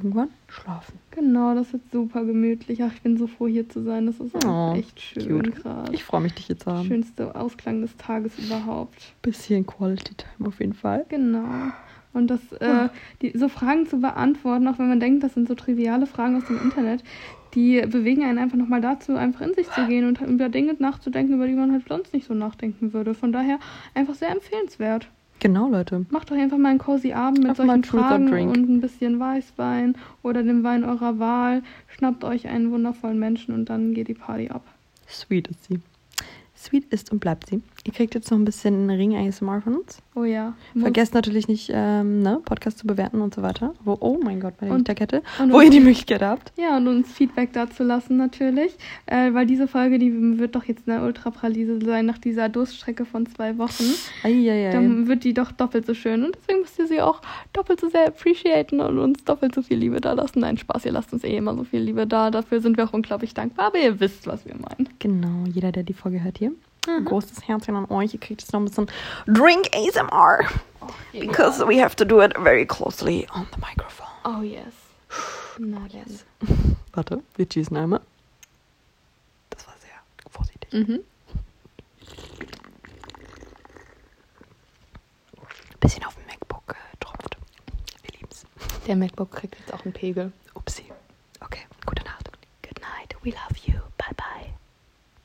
irgendwann schlafen. Genau, das wird super gemütlich. Ach, ich bin so froh, hier zu sein. Das ist Oh, echt schön gerade. Ich freue mich, dich hier zu haben. Schönste Ausklang des Tages überhaupt. Bisschen Quality Time auf jeden Fall. Genau. Und das, äh, die, so Fragen zu beantworten, auch wenn man denkt, das sind so triviale Fragen aus dem Internet, die bewegen einen einfach nochmal dazu, einfach in sich zu gehen und über Dinge nachzudenken, über die man halt sonst nicht so nachdenken würde. Von daher einfach sehr empfehlenswert. Genau, Leute. Macht doch einfach mal einen cozy Abend mit mal solchen Fragen und ein bisschen Weißwein oder dem Wein eurer Wahl. Schnappt euch einen wundervollen Menschen und dann geht die Party ab. Sweet ist sie. Sweet ist und bleibt sie. Ihr kriegt jetzt noch ein bisschen Ring ASMR von uns. Oh ja. Vergesst natürlich nicht, ähm, ne, Podcast zu bewerten und so weiter. Wo, oh mein Gott, bei der und Wo uns- ihr die Möglichkeit habt. Ja, und uns Feedback dazu lassen natürlich. Äh, weil diese Folge, die wird doch jetzt eine Ultraparalise sein nach dieser Durststrecke von zwei Wochen. Eieiei. Dann wird die doch doppelt so schön. Und deswegen müsst ihr sie auch doppelt so sehr appreciaten und uns doppelt so viel Liebe da lassen. Nein, Spaß, ihr lasst uns eh immer so viel Liebe da. Dafür sind wir auch unglaublich dankbar. Aber ihr wisst, was wir meinen. Genau, jeder, der die Folge hört hier. Mhm. Großes Herzchen an euch. Ihr kriegt jetzt noch ein bisschen Drink ASMR. Because we have to do it very closely on the microphone. Oh yes. Na dann. Warte, wir cheesen einmal. Das war sehr vorsichtig. Mhm. Bisschen auf dem MacBook getropft. Wir lieben's. Der MacBook kriegt jetzt auch einen Pegel. Upsi. Okay, gute Nacht. Good night. We love you.